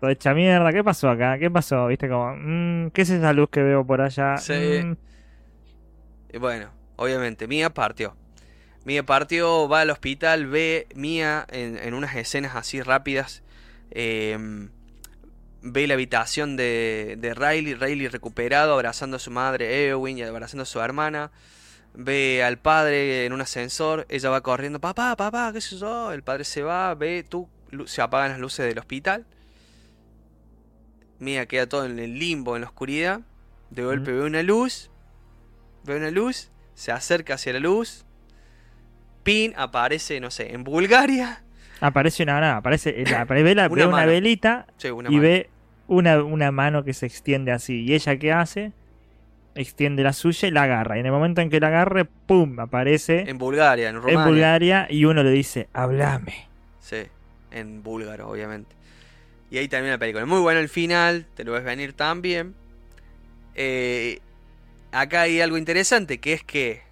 Toda hecha mierda. ¿Qué pasó acá? ¿Qué pasó? ¿Viste como.? mm, ¿Qué es esa luz que veo por allá? Sí. Mm, Y bueno, obviamente, Mia partió. Mia partió, va al hospital, ve Mia en, en unas escenas así rápidas. eh, ve la habitación de, de Riley, Riley recuperado, abrazando a su madre Eowyn y abrazando a su hermana. Ve al padre en un ascensor, ella va corriendo, papá, papá, qué sé yo. El padre se va, ve, tú, se apagan las luces del hospital. Mia queda todo en el limbo, en la oscuridad. De golpe ve una luz, ve una luz, se acerca hacia la luz. Pin aparece, no sé, en Bulgaria. Aparece una, nada, aparece, eh, apare- ve, la- <coughs> Una ve una velita Sí, una y mano. ve una, una mano que se extiende así. ¿Y ella qué hace? Extiende la suya y la agarra. Y en el momento en que la agarre, ¡pum! aparece En Bulgaria, en en. Bulgaria y uno le dice, hablame. Sí, en búlgaro, obviamente. Y ahí termina la película. Muy bueno el final, te lo ves venir también. Eh, acá hay algo interesante, que es que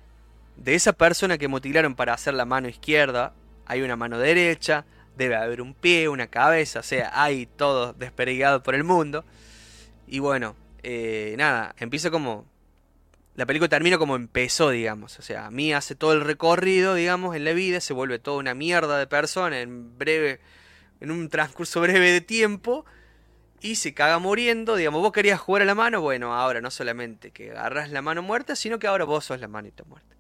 de esa persona que mutilaron para hacer la mano izquierda, hay una mano derecha, debe haber un pie, una cabeza, o sea, hay todo desperdigado por el mundo. Y bueno, eh, nada, empieza como... La película termina como empezó, digamos. O sea, Mia hace todo el recorrido, digamos, en la vida, se vuelve toda una mierda de persona en breve, en un transcurso breve de tiempo, y se caga muriendo. Digamos, vos querías jugar a la mano, bueno, ahora no solamente que agarras la mano muerta, sino que ahora vos sos la manita muerta.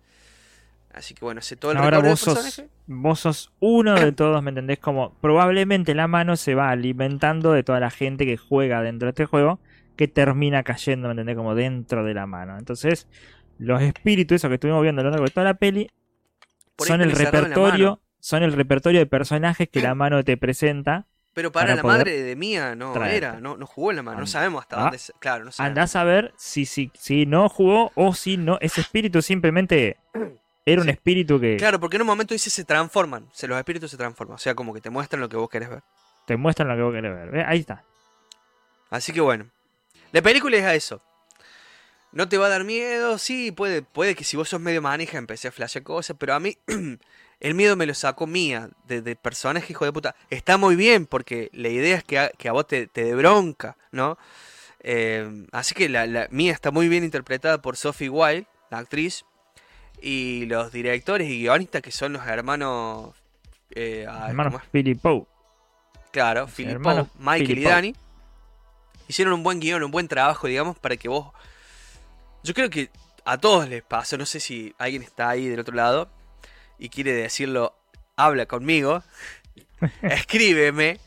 Así que bueno, hace todo el Ahora vos sos, vos sos uno de todos, ¿me entendés? Como probablemente la mano se va alimentando de toda la gente que juega dentro de este juego, que termina cayendo, ¿me entendés? Como dentro de la mano. Entonces, los espíritus, esos que estuvimos viendo a lo largo de toda la peli, Por son el repertorio, son el repertorio de personajes que la <clears throat> mano te presenta. Pero para, para la madre de Mía no traerte. era, no, no jugó en la mano, no And- sabemos hasta Ah. dónde. Claro, no sabemos. Andás a ver si, si, si no jugó o si no, ese espíritu simplemente <coughs> era un Sí. espíritu que Claro, porque en un momento dice se transforman, se, los espíritus se transforman, o sea, como que te muestran lo que vos querés ver. te muestra lo que vos querés ver. Ahí está. Así que bueno. La película es a eso. No te va a dar miedo, sí, puede, puede que si vos sos medio manija empecé a flashear cosas, pero a mí el miedo me lo sacó mía, de, de personaje hijo de puta. Está muy bien, porque la idea es que a, que a vos te, te dé bronca, ¿no? Eh, así que la, la mía está muy bien interpretada por Sophie Wilde, la actriz, y los directores y guionistas que son los hermanos... eh, ay, Hermano ¿cómo es? Philip Poe. Claro, Philip hermanos Poe, Michael y. Danny. Hicieron un buen guion, un buen trabajo, digamos, para que vos. Yo creo que a todos les pasó, no sé si alguien está ahí del otro lado y quiere decirlo, habla conmigo, <laughs> escríbeme.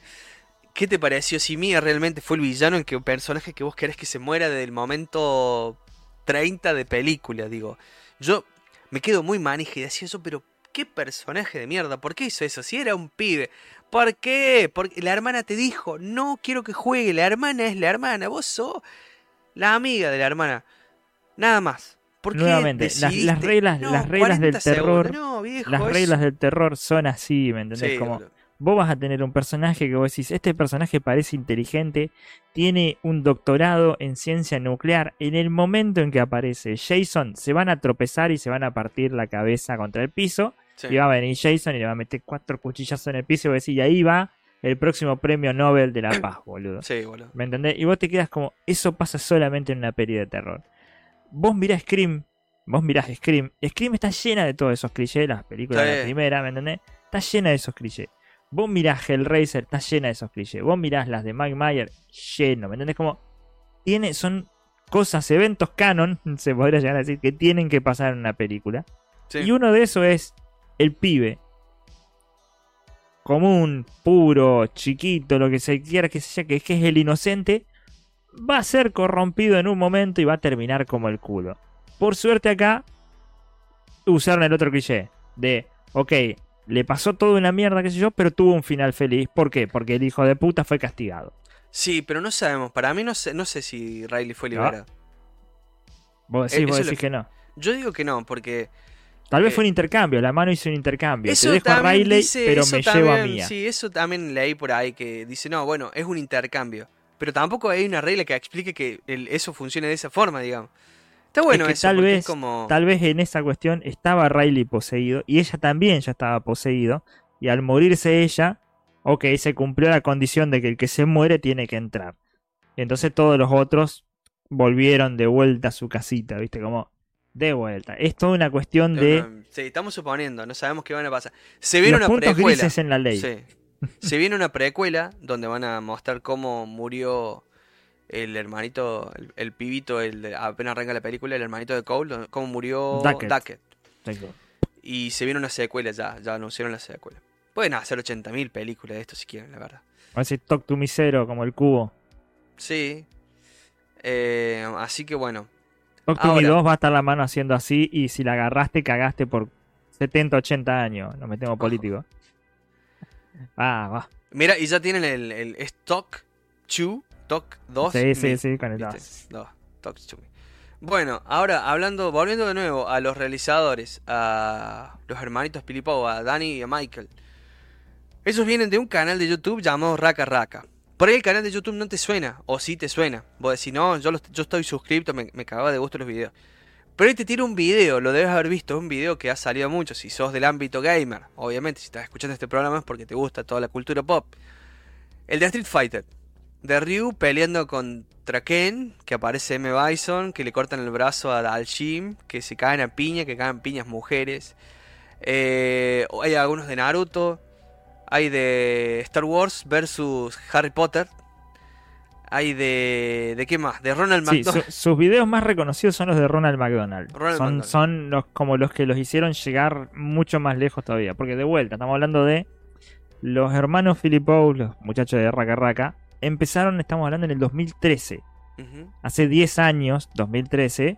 ¿Qué te pareció si Mia realmente fue el villano, el que, personaje que vos querés que se muera desde el momento 30 de película? Digo, yo me quedo muy manija y decía eso, pero qué personaje de mierda, ¿por qué hizo eso? Si era un pibe, ¿por qué? Porque la hermana te dijo, no quiero que juegue, la hermana es la hermana, vos sos la amiga de la hermana, nada más. ¿Por qué Nuevamente, las- reglas- las reglas del 40 segundos, terror, no, viejo, Las reglas del terror son así, ¿me entendés? Sí, Como vos vas a tener un personaje que vos decís, este personaje parece inteligente, tiene un doctorado en ciencia nuclear. En el momento en que aparece Jason, se van a tropezar y se van a partir la cabeza contra el piso. Sí. Y va a venir Jason y le va a meter cuatro cuchillazos en el piso y vos decís, y ahí va el próximo premio Nobel de la <coughs> Paz, boludo. Sí, boludo. ¿Me entendés? Y vos te quedas como, eso pasa solamente en una peli de terror. Vos mirás Scream, vos mirás Scream, Scream está llena de todos esos clichés, las películas de la primera, ¿me entendés? Está llena de esos clichés. Vos mirás Hellraiser, está llena de esos clichés. Vos mirás las de Mike Myers, lleno, ¿me entendés? Como, tiene, son cosas, eventos canon, <laughs> se podría llegar a decir, que tienen que pasar en una película. Sí. Y uno de esos es el pibe. Común, puro, chiquito, lo que se quiera que sea, que, que es el inocente, va a ser corrompido en un momento y va a terminar como el culo. Por suerte acá usaron el otro cliché de, ok, le pasó toda una mierda, qué sé yo, pero tuvo un final feliz. ¿Por qué? Porque el hijo de puta fue castigado. Sí, pero no sabemos. Para mí no sé, no sé si Riley fue No. liberado. Eh, decís, vos decís que no. Yo digo que no, porque Tal vez Eh, fue un intercambio, la mano hizo un intercambio. Te dejo a también Riley, dice- pero me llevo a también- Mía. Sí, eso también leí por ahí que dice, no, bueno, es un intercambio. Pero tampoco hay una regla que explique que el- eso funcione de esa forma, digamos. Está bueno Es que eso, tal es vez, como... tal vez en esa cuestión estaba Riley poseído y ella también ya estaba poseído. Y al morirse ella, ok, se cumplió la condición de que el que se muere tiene que entrar. Y entonces todos los otros volvieron de vuelta a su casita, ¿viste? Como De vuelta. Es toda una cuestión de No, no, Sí, estamos suponiendo, no sabemos qué van a pasar. Se viene los una puntos grises en la ley. Sí. Se viene una precuela donde van a mostrar cómo murió el hermanito, el, el pibito, el de- apenas arranca la película, el hermanito de Cole, cómo murió Duckett. Y se viene una secuela ya, ya anunciaron la secuela. Pueden hacer 80.000 películas de esto si quieren, la verdad. Va a ser Talk to Me Zero, como el cubo. Sí. Eh, así que bueno. Talk to Me Ahora. 2 va a estar la mano haciendo así y si la agarraste, cagaste por 70, 80 años. No me tengo político. Ah, va. Mira, y ya tienen el, el es Talk 2, Talk 2. Sí, sí, sí, con el ¿Viste? 2. No, Talk to Me. Bueno, ahora hablando, volviendo de nuevo a los realizadores, a los hermanitos Pilipo, a Danny y a Michael. Esos vienen de un canal de YouTube llamado Raka Raka. Por ahí el canal de YouTube no te suena, o sí te suena. Vos decís, no, yo, los- yo estoy suscrito, me, me cagaba de gusto los videos. Pero ahí te tira un video, lo debes haber visto, es un video que ha salido mucho, si sos del ámbito gamer. Obviamente, si estás escuchando este programa es porque te gusta toda la cultura pop. El de Street Fighter. De Ryu peleando contra Ken, que aparece M. Bison, que le cortan el brazo Al Jim, que se caen a piña, que caen piñas mujeres. Eh, hay algunos de Naruto. Hay de Star Wars versus Harry Potter. Hay de. ¿De qué más? De Ronald Sí, McDonald. su- sus videos más reconocidos son los de Ronald McDonald. Ronald son McDonald. son los, como los que los hicieron llegar mucho más lejos todavía. Porque de vuelta, estamos hablando de los hermanos Philippou, los muchachos de Raka Raka. Empezaron, estamos hablando en el 2013. Ujú. Hace 10 años, 2013,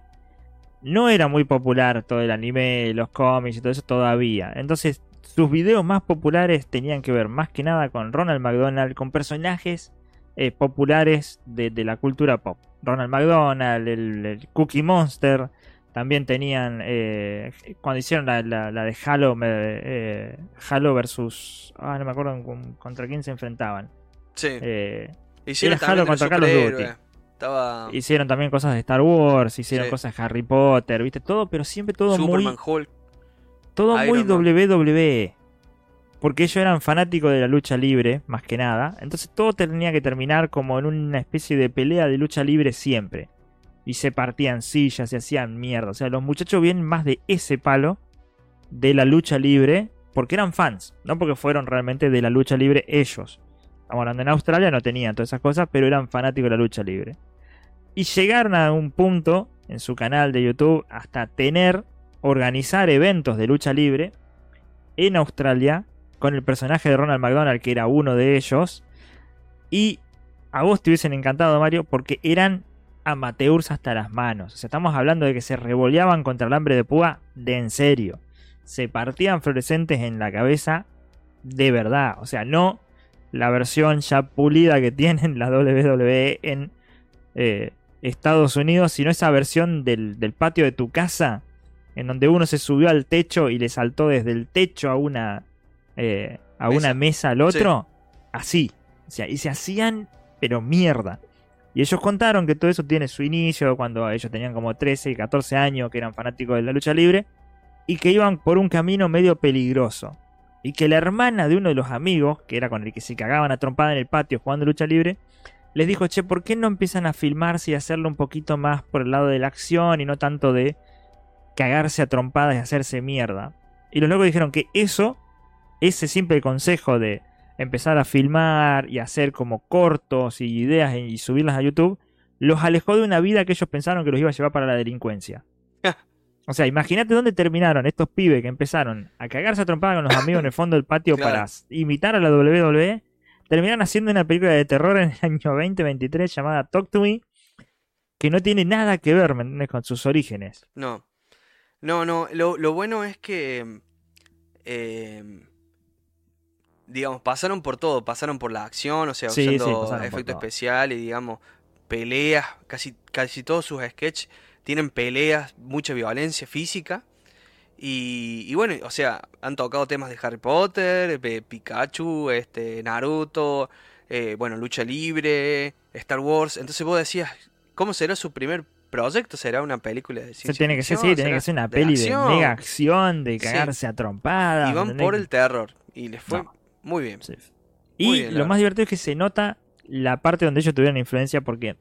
no era muy popular todo el anime, los cómics y todo eso todavía. Entonces, sus videos más populares tenían que ver más que nada con Ronald McDonald, con personajes eh, populares de, de la cultura pop. Ronald McDonald, el, el Cookie Monster, también tenían, eh, cuando hicieron la, la- la de Halo, eh, Halo versus, ah, no me acuerdo con- contra quién se enfrentaban. Sí. Hicieron era Halo contra Call of Duty. Estaba Hicieron también cosas de Star Wars, hicieron Sí. cosas de Harry Potter, viste, todo, pero siempre todo Superman, muy Hulk. todo muy Man. WWE. Porque ellos eran fanáticos de la lucha libre, más que nada. Entonces todo tenía que terminar como en una especie de pelea de lucha libre siempre. Y se partían sillas, se hacían mierda. O sea, los muchachos vienen más de ese palo de la lucha libre porque eran fans, no porque fueron realmente de la lucha libre ellos. Estamos hablando en Australia, no tenían todas esas cosas, pero eran fanáticos de la lucha libre. Y llegaron a un punto en su canal de YouTube hasta tener, organizar eventos de lucha libre en Australia con el personaje de Ronald McDonald, que era uno de ellos. Y a vos te hubiesen encantado, Mario, porque eran amateurs hasta las manos. O sea, estamos hablando de que se revoleaban contra el hambre de púa de en serio. Se partían fluorescentes en la cabeza de verdad. O sea, no la versión ya pulida que <laughs> tienen la WWE en eh, Estados Unidos, sino esa versión del, del patio de tu casa, en donde uno se subió al techo y le saltó desde el techo a una, eh, a Mesa. una mesa al otro. Así. O sea, y se hacían, pero mierda. Y ellos contaron que todo eso tiene su inicio cuando ellos tenían como 13 y 14 años, que eran fanáticos de la lucha libre, y que iban por un camino medio peligroso. Y que la hermana de uno de los amigos, que era con el que se cagaban a trompada en el patio jugando lucha libre, les dijo, che, ¿por qué no empiezan a filmarse y hacerlo un poquito más por el lado de la acción y no tanto de cagarse a trompadas y hacerse mierda? Y los locos dijeron que eso, ese simple consejo de empezar a filmar y hacer como cortos y ideas y subirlas a YouTube, los alejó de una vida que ellos pensaron que los iba a llevar para la delincuencia. O sea, imagínate dónde terminaron estos pibes que empezaron a cagarse a trompada con los amigos en el fondo del patio Claro. para imitar a la WWE. Terminaron haciendo una película de terror en el año 2023 llamada Talk to Me, que no tiene nada que ver ¿me con sus orígenes. No. No, no. Lo, lo bueno es que. eh, digamos, pasaron por todo. Pasaron por la acción, o sea, Sí, sí, usando por efectos todo. especiales, digamos, peleas. Casi, casi todos sus sketches tienen peleas, mucha violencia física. Y, y bueno, o sea, han tocado temas de Harry Potter, de Pikachu, este, Naruto, eh, bueno, lucha libre, Star Wars. Entonces vos decías, ¿cómo será su primer proyecto? ¿Será una película de ciencia tiene que ser, sí, tiene ¿Será que ser una de peli de mega acción, de Sí. cagarse a trompadas. Y ¿me van por el terror. Y les fue No. Muy bien. Sí. Muy Y bien, lo más divertido es que se nota la parte donde ellos tuvieron influencia porque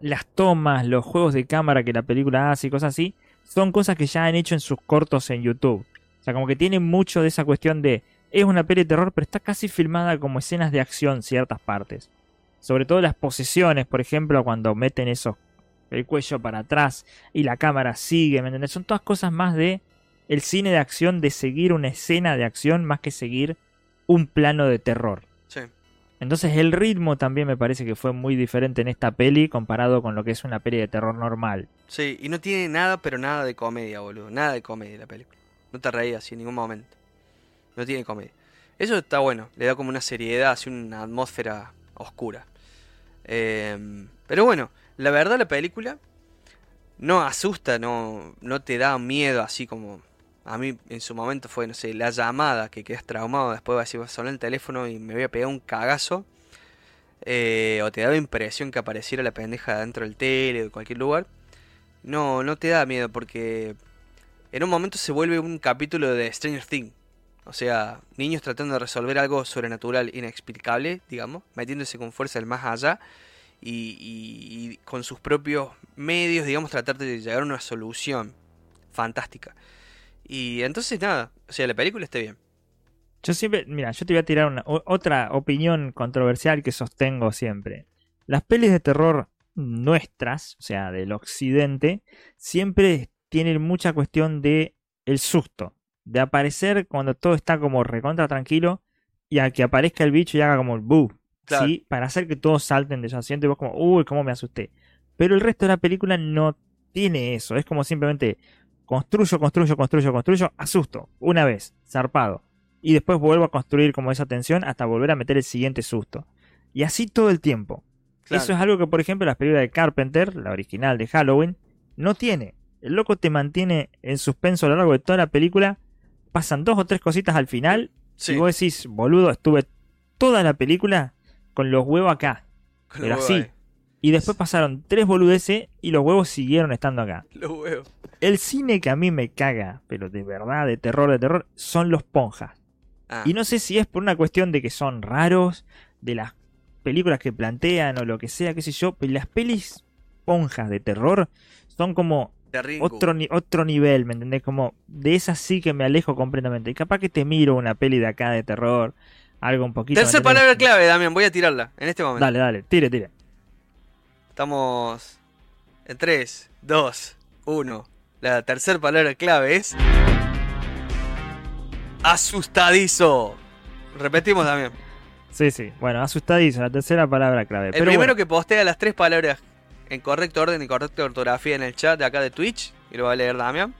las tomas, los juegos de cámara que la película hace y cosas así, son cosas que ya han hecho en sus cortos en YouTube. O sea, como que tiene mucho de esa cuestión de es una peli de terror, pero está casi filmada como escenas de acción ciertas partes. Sobre todo las posesiones, por ejemplo, cuando meten esos el cuello para atrás y la cámara sigue, ¿me entendés? Son todas cosas más de el cine de acción, de seguir una escena de acción más que seguir un plano de terror. Sí. Entonces el ritmo también me parece que fue muy diferente en esta peli comparado con lo que es una peli de terror normal. Sí, y no tiene nada, pero nada de comedia, boludo. Nada de comedia la película. No te reías así en ningún momento. No tiene comedia. Eso está bueno, le da como una seriedad, así una atmósfera oscura. Eh, pero bueno, la verdad la película no asusta, no, no te da miedo así como a mí en su momento fue, no sé, la llamada que quedas traumado, después vas a decir, sonar el teléfono y me voy a pegar un cagazo. Eh, o te da la impresión que apareciera la pendeja dentro del tele o de cualquier lugar. No, no te da miedo porque en un momento se vuelve un capítulo de Stranger Things. O sea, niños tratando de resolver algo sobrenatural inexplicable, digamos, metiéndose con fuerza del más allá y, y- y con sus propios medios, digamos, tratar de llegar a una solución fantástica. Y entonces nada, o sea, la película está bien. Yo siempre, mira, yo te voy a tirar una, otra opinión controversial que sostengo siempre. Las pelis de terror nuestras, o sea, del occidente, siempre tienen mucha cuestión de el susto, de aparecer cuando todo está como recontra tranquilo y a que aparezca el bicho y haga como el boo, Claro. ¿sí? Para hacer que todos salten de su asiento y vos como, uy, cómo me asusté. Pero el resto de la película no tiene eso, es como simplemente construyo, construyo, construyo, construyo, asusto, una vez, zarpado. Y después vuelvo a construir como esa tensión hasta volver a meter el siguiente susto. Y así todo el tiempo. Claro. Eso es algo que, por ejemplo, las películas de Carpenter, la original de Halloween, no tiene. El loco te mantiene en suspenso a lo largo de toda la película. Pasan dos o tres cositas al final. Sí, Y vos decís, boludo, estuve toda la película con los huevos acá. con pero así. Y después pasaron tres boludeces y los huevos siguieron estando acá. Los huevos. El cine que a mí me caga, pero de verdad, de terror, de terror, son los ponjas. Ah, Y no sé si es por una cuestión de que son raros, de las películas que plantean o lo que sea, qué sé yo, pero las pelis ponjas de terror son como otro, otro nivel, ¿me entendés? Como de esas sí que me alejo completamente. Y capaz que te miro una peli de acá de terror, algo un poquito... ¿me Tercer palabra clave, Damián, voy a tirarla en este momento. Dale, dale, tire, tire. Estamos en 3, 2, 1. La tercera palabra clave es. Asustadizo. Repetimos, Damián. Sí, sí. Bueno, asustadizo, la tercera palabra clave. El Pero primero bueno, que postea las tres palabras en correcto orden y correcta ortografía en el chat de acá de Twitch, y lo va a leer Damián.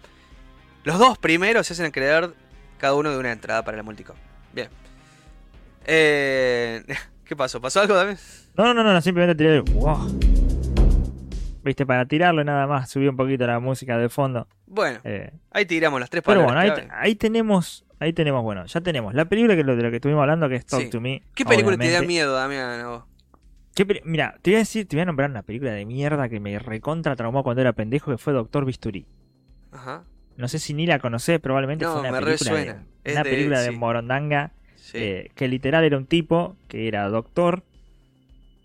Los dos primeros se hacen acreedor cada uno de una entrada para la multicom. Bien. Eh, <laughs> ¿Qué pasó? ¿Pasó algo, Damián? No, no, no, no, simplemente tiré el... Wow. Viste, para tirarlo y nada más, subí un poquito la música de fondo. Bueno, Eh, ahí tiramos las tres pero palabras. bueno, ahí, tenemos, ahí tenemos, bueno, ya tenemos la película que es lo de la que estuvimos hablando, que es Talk Sí. to Me. ¿Qué película te da miedo, Damián? Mira, te voy a decir, te voy a nombrar una película de mierda que me recontra traumó cuando era pendejo, que fue Doctor Bisturí. Ajá. No sé si ni la conocés, probablemente No, fue una me película, de, resuena. Es una de- película de. Morondanga, Sí. eh, que literal era un tipo que era doctor.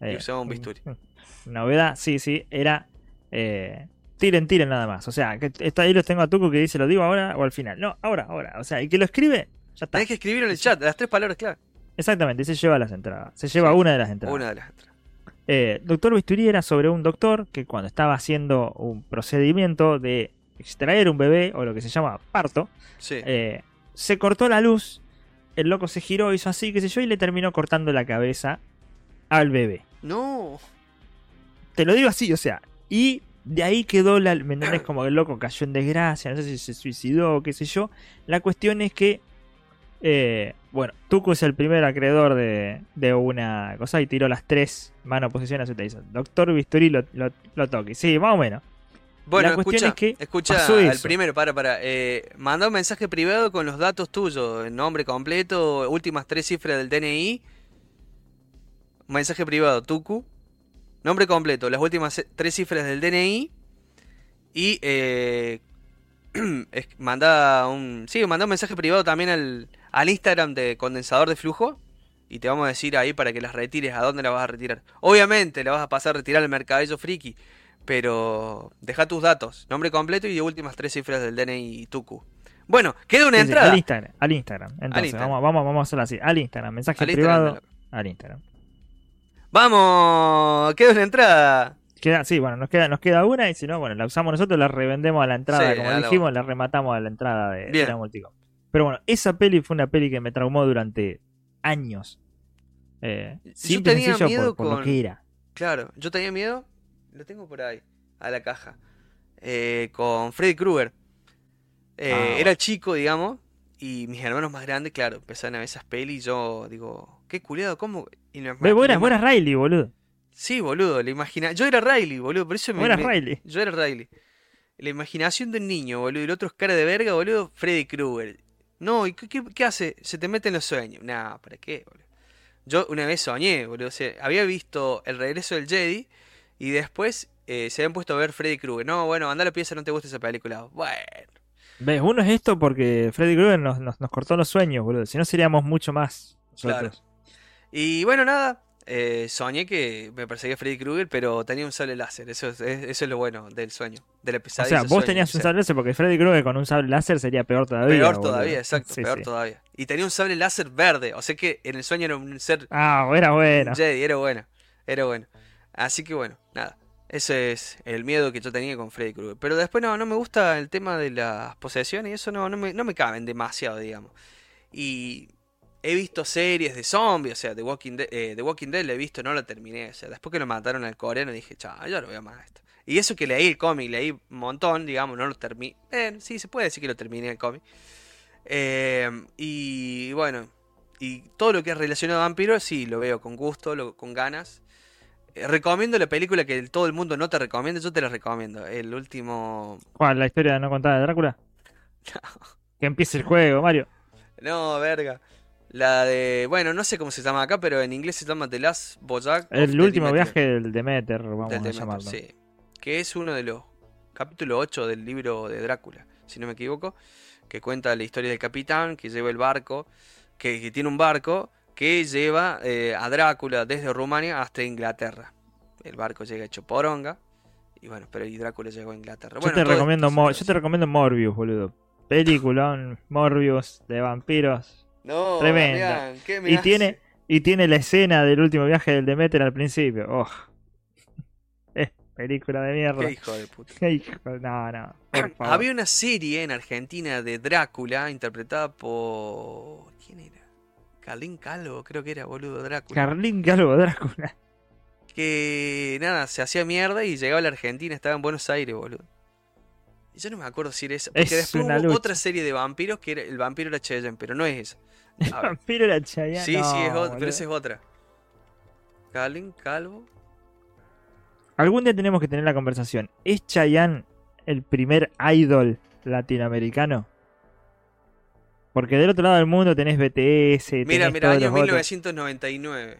Y usaba un bisturí. <laughs> Novedad, sí, sí, era eh, tiren, tiren nada más. O sea, que está ahí los tengo a Tuco que dice, ¿lo digo ahora o al final? No, ahora, ahora. O sea, el que lo escribe, ya está. Tenés que escribir en el chat las tres palabras clave. Exactamente, se lleva las entradas. Se lleva Sí. una de las entradas. Una de las entradas. Eh, Doctor Bisturí era sobre un doctor que cuando estaba haciendo un procedimiento de extraer un bebé o lo que se llama parto, Sí. eh, se cortó la luz, el loco se giró, hizo así, qué sé yo, y le terminó cortando la cabeza al bebé. No. Te lo digo así, o sea, y de ahí quedó la. ¿Me entendés? Como que el loco cayó en desgracia, no sé si se suicidó, qué sé yo. La cuestión es que. eh, bueno, Tuco es el primer acreedor de, de una cosa y tiró las tres manos posiciones y te dice: Doctor Bisturí lo, lo, lo toque. Sí, más o menos. Bueno, La cuestión escucha, es que escucha al eso. primero, para, para. Eh, manda un mensaje privado con los datos tuyos, el nombre completo, últimas tres cifras del DNI. Mensaje privado, Tucu. Nombre completo, las últimas tres cifras del DNI. Y eh, <clears throat> manda un. Sí, manda un mensaje privado también al, al Instagram de condensador de flujo. Y te vamos a decir ahí para que las retires, a dónde las vas a retirar. Obviamente la vas a pasar a retirar al mercadillo friki. Pero deja tus datos, nombre completo y últimas tres cifras del DNI Tucu. Bueno, queda una Sí, sí, entrada. al Instagram. Al Instagram. Entonces, Instagram. Vamos, vamos, vamos a hacerlo así. Al Instagram. Mensaje Al privado. de Al Instagram. Vamos, queda una entrada. Queda, sí, bueno, nos queda, nos queda una y si no, bueno, la usamos nosotros, la revendemos a la entrada, Sí, como la- dijimos, la rematamos a la entrada de, la Multicom. Pero bueno, esa peli fue una peli que me traumó durante años. Eh, Yo tenía miedo por, por lo que era. Claro, yo tenía miedo. Lo tengo por ahí, a la caja. eh, con Freddy Krueger. Eh, Ah, era chico, digamos. Y mis hermanos más grandes, claro, empezaron a ver esas pelis. Y yo digo, qué culiado, ¿cómo? Y me- Ve, me- vos eras Riley, boludo. Sí, boludo, la imagina... Yo era Riley, boludo, por eso me... Me- Riley. Yo era Riley. La imaginación de un niño, boludo, y el otro es cara de verga, boludo, Freddy Krueger. No, ¿y qué, qué- qué hace? Se te mete en los sueños. Nah, ¿para qué, boludo? Yo una vez soñé, boludo, o sea, había visto El regreso del Jedi y después eh, se habían puesto a ver Freddy Krueger. No, bueno, anda a la pieza, no te gusta esa película. Bueno, ¿Ves? Uno es esto porque Freddy Krueger nos, nos, nos cortó los sueños, boludo. Si no, seríamos mucho más. claro. Y bueno, nada, eh, soñé que me perseguía Freddy Krueger, pero tenía un sable láser. Eso es, es- eso es lo bueno del sueño, de la O pesadilla. sea, vos sueño, tenías o un sable láser porque Freddy Krueger con un sable láser sería peor todavía. Peor boludo. todavía, exacto, Sí, peor sí. todavía. Y tenía un sable láser verde, o sea que en el sueño era un ser Ah, era bueno. Jedi, era bueno, era bueno. Así que bueno, nada, ese es el miedo que yo tenía con Freddy Krueger. Pero después no, no me gusta el tema de las posesiones y eso no, no, me, no me caben demasiado, digamos. Y he visto series de zombies, o sea, The Walking Dead, eh, The Walking Dead la he visto, no la terminé. O sea, después que lo mataron al coreano dije, chao, yo no veo más esto. Y eso que leí el cómic, leí un montón, digamos, no lo terminé. Eh, sí, se puede decir que lo terminé el cómic. Eh, y bueno, y todo lo que es relacionado a vampiros, sí, lo veo con gusto, lo- con ganas. Eh, recomiendo la película que todo el mundo no te recomienda, yo te la recomiendo. El último... ¿Cuál? ¿La historia no contada de Drácula? <laughs> Que empiece el juego, Mario. No, verga. La de... Bueno, no sé cómo se llama acá, pero en inglés se llama The Last of El último Demeter. viaje del Demeter, vamos Del a llamarlo. sí. Que es uno de los... Capítulo 8 del libro de Drácula, si no me equivoco. Que cuenta la historia del capitán que lleva el barco, que, que tiene un barco que lleva eh, a Drácula desde Rumania hasta Inglaterra. El barco llega hecho poronga. Y bueno, pero y Drácula llegó a Inglaterra. Yo Bueno, te recomiendo yo te recomiendo Morbius, boludo. Peliculón, Morbius de vampiros. No, Tremenda. Damián, ¿qué me Y hace? tiene, y tiene la escena del último viaje del Demeter al principio. Oh. Es <laughs> película de mierda. Qué hijo de puta. Qué hijo- No, no. Por <clears throat> favor. Había una serie en Argentina de Drácula interpretada por. ¿Quién era? Carlín Calvo, creo que era, boludo, Drácula. Carlín Calvo Drácula. que nada, se hacía mierda y llegaba a la Argentina, estaba en Buenos Aires, boludo. Yo no me acuerdo si era esa. Porque Es después una hubo lucha. otra serie de vampiros que era, el vampiro era Cheyenne, pero no es esa. <laughs> Ver. Vampiro era Chayanne. Sí, sí, es otra, pero esa es otra. Carlín Calvo. Algún día tenemos que tener la conversación. ¿Es Chayanne el primer idol latinoamericano? Porque del otro lado del mundo tenés BTS. Mira, tenés mira, todos año los otros. 1999.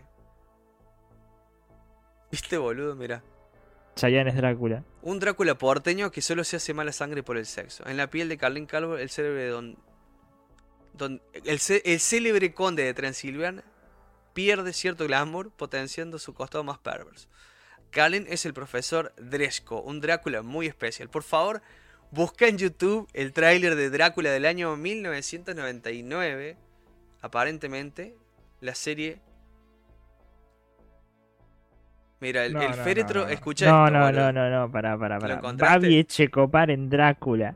¿Viste, boludo? Mira. Chayanne es Drácula. Un Drácula porteño que solo se hace mala sangre por el sexo. En la piel de Carlín Calvo, el célebre don, don- el, cé- el célebre conde de Transilvania pierde cierto glamour, potenciando su costado más perverso. Carlin es el profesor Dresco, un Drácula muy especial. Por favor, busca en YouTube el tráiler de Drácula del año 1999. Aparentemente, la serie. Mira, el, No, el no, féretro, no, no. escucha No, esto, no, no, no, no, pará, pará, ¿Lo pará. Babi Echecopar en Drácula.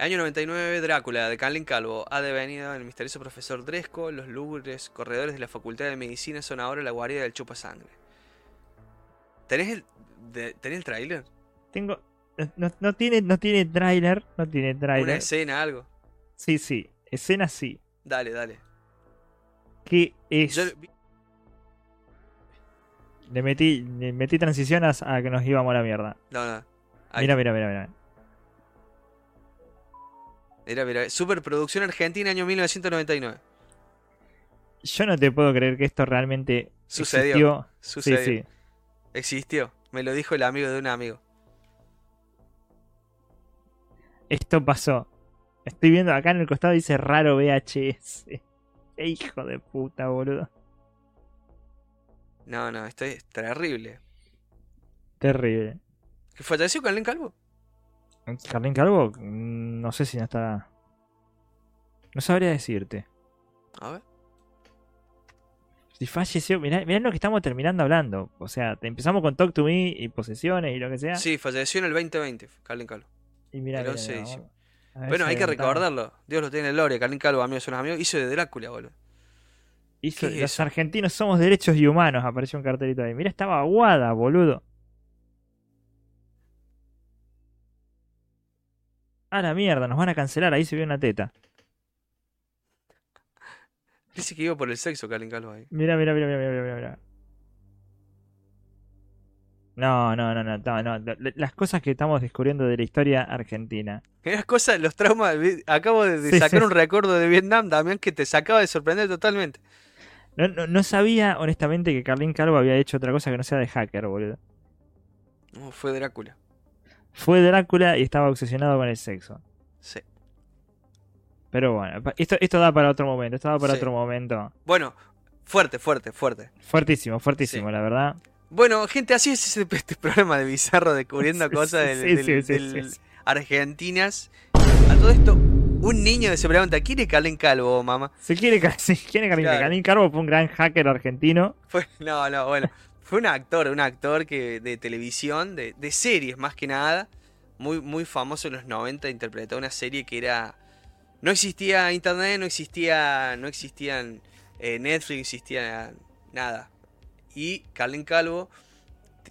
Año 99, Drácula, de Carlin Calvo. Ha devenido el misterioso profesor Dresco. Los lúgubres corredores de la Facultad de Medicina son ahora la guardia del chupa sangre. ¿Tenés el, de- ¿tenés el tráiler? Tengo. No, no tiene, no tiene tráiler. No tiene ¿Una tráiler. escena, algo? Sí, sí. Escena sí. Dale, dale. Que es. Yo Le metí, le metí transición a, que nos íbamos a la mierda. No, no. Ahí Mira, mira, mira, mira. Mira, mira. Superproducción argentina, año 1999. Yo no te puedo creer que esto realmente Sucedió. existió. Sucedió. Sí, sí. Existió. Me lo dijo el amigo de un amigo. Esto pasó. Estoy viendo acá en el costado dice raro VHS. <laughs> Qué hijo de puta, boludo. No, no, esto es terrible. Terrible. ¿Que falleció Carlín Calvo? Carlín Calvo, mm, no sé si no está. No sabría decirte. A ver. Si falleció, mirá, mirá lo que estamos terminando hablando. O sea, te- empezamos con Talk to Me y posesiones y lo que sea. Sí, falleció en el 2020, Carlín Calvo. y mirá, el mirá, 11 de mirá, diciembre. a ver Bueno, hay que recordarlo. Dios lo tiene en gloria. Carlín Calvo, amigos son amigos. Hizo de Drácula, boludo. Hizo- ¿Qué es los eso? argentinos somos derechos y humanos, apareció un cartelito ahí. Mira, estaba aguada, boludo. A la mierda, nos van a cancelar, ahí se vio una teta. Dice que iba por el sexo, Carlín Calvo ahí. Mira, mira, mira, mira, mira, mira. No, no, no, no, no, no, Las cosas que estamos descubriendo de la historia argentina. Esas cosas, los traumas. Acabo de, de Sí, sacar sí. un recuerdo de Vietnam, Damián, que te sacaba de sorprender totalmente. No, no, no sabía, honestamente, que Carlín Calvo había hecho otra cosa que no sea de hacker, boludo. No, fue Drácula. Fue Drácula y estaba obsesionado con el sexo. Sí. Pero bueno, esto, esto da para otro momento, esto da para Sí. otro momento. Bueno, fuerte, fuerte, fuerte. Fuertísimo, fuertísimo, Sí. la verdad. Bueno, gente, así es este, programa de Bizarro descubriendo <laughs> Sí, cosas del- del- argentinas. A todo esto, un niño se pregunta, ¿quién es Calvo, mamá? Se quiere, <laughs> se quiere Claro. Calvo fue un gran hacker argentino. Fue, no, no, bueno. Fue un actor, un actor que de televisión, de, de series más que nada. Muy, muy famoso en los 90, interpretó una serie que era. No existía internet, no existía. No existían eh, Netflix, no existía nada. Y Carlin Calvo.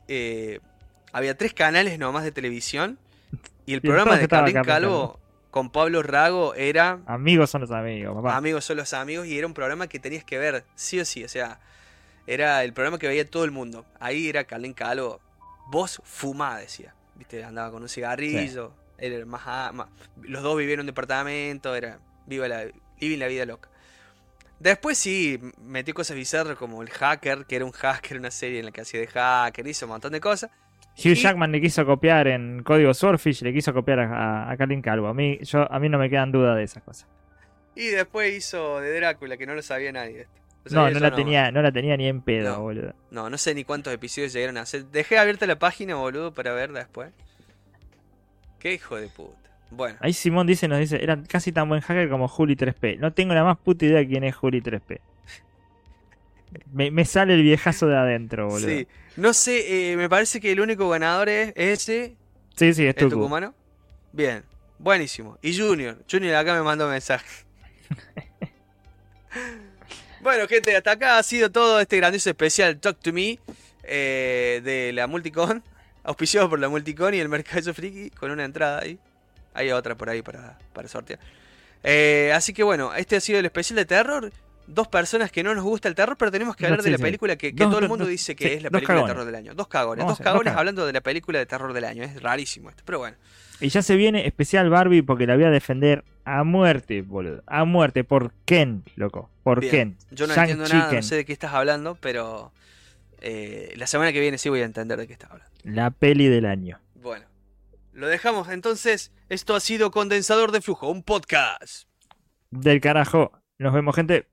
eh, había tres canales nomás de televisión. Y el Y programa de Carlin Calvo con Pablo Rago era Amigos son los amigos, papá. Amigos son los amigos y era un programa que tenías que ver, sí o sí, o sea, era el programa que veía todo el mundo. Ahí era Carlín Calvo, vos fumá, decía, viste, andaba con un cigarrillo, era más, a- más- los dos vivían en un departamento, era viva la, living la vida loca. Después sí, metió cosas bizarras como el hacker, que era un hacker, una serie en la que hacía de hacker, hizo un montón de cosas. Hugh Jackman le quiso copiar en código Swordfish, le quiso copiar a, a, Calvo. A mí, yo, a mí no me quedan dudas de esas cosas. Y después hizo de Drácula, que no lo sabía nadie. esto. Lo No, sabía no yo la, tenía, no la tenía ni en pedo, No. boludo. No, no sé ni cuántos episodios llegaron a hacer. Dejé abierta la página, boludo, para verla después. Qué hijo de puta. Bueno, Ahí Simón dice, nos dice, era casi tan buen hacker como Juli 3P. No tengo la más puta idea de quién es Juli 3P. Me, me sale el viejazo de adentro, boludo. sí. No sé, eh, me parece que el único ganador es ese, sí, sí, es el Tucu. tucumano. Bien, buenísimo. Y Junior, Junior acá me mandó mensaje. <laughs> bueno, gente, hasta acá ha sido todo este grandioso especial Talk to Me eh, de la Multicon, auspiciado por la Multicon y el Mercado Friki, con una entrada ahí. Hay otra por ahí para, para sortear. Eh, así que bueno, este ha sido el especial de terror. Dos personas que no nos gusta el terror, pero tenemos que No, hablar de la sí. película que, que Dos- todo el mundo dos- dice que sí, es la película de terror del año. Dos cagones, Vamos dos hacer, cagones hablando de la película de terror del año. Es rarísimo esto, pero bueno. Y ya se viene especial Barbie porque la voy a defender a muerte, boludo. A muerte. ¿Por Ken, loco? ¿Por Bien. Ken? Yo no Shang entiendo nada, Chicken. no sé de qué estás hablando, pero eh, la semana que viene sí voy a entender de qué estás hablando. La peli del año. Bueno, lo dejamos entonces. Esto ha sido Condensador de Flujo, un podcast. Del carajo. Nos vemos, gente.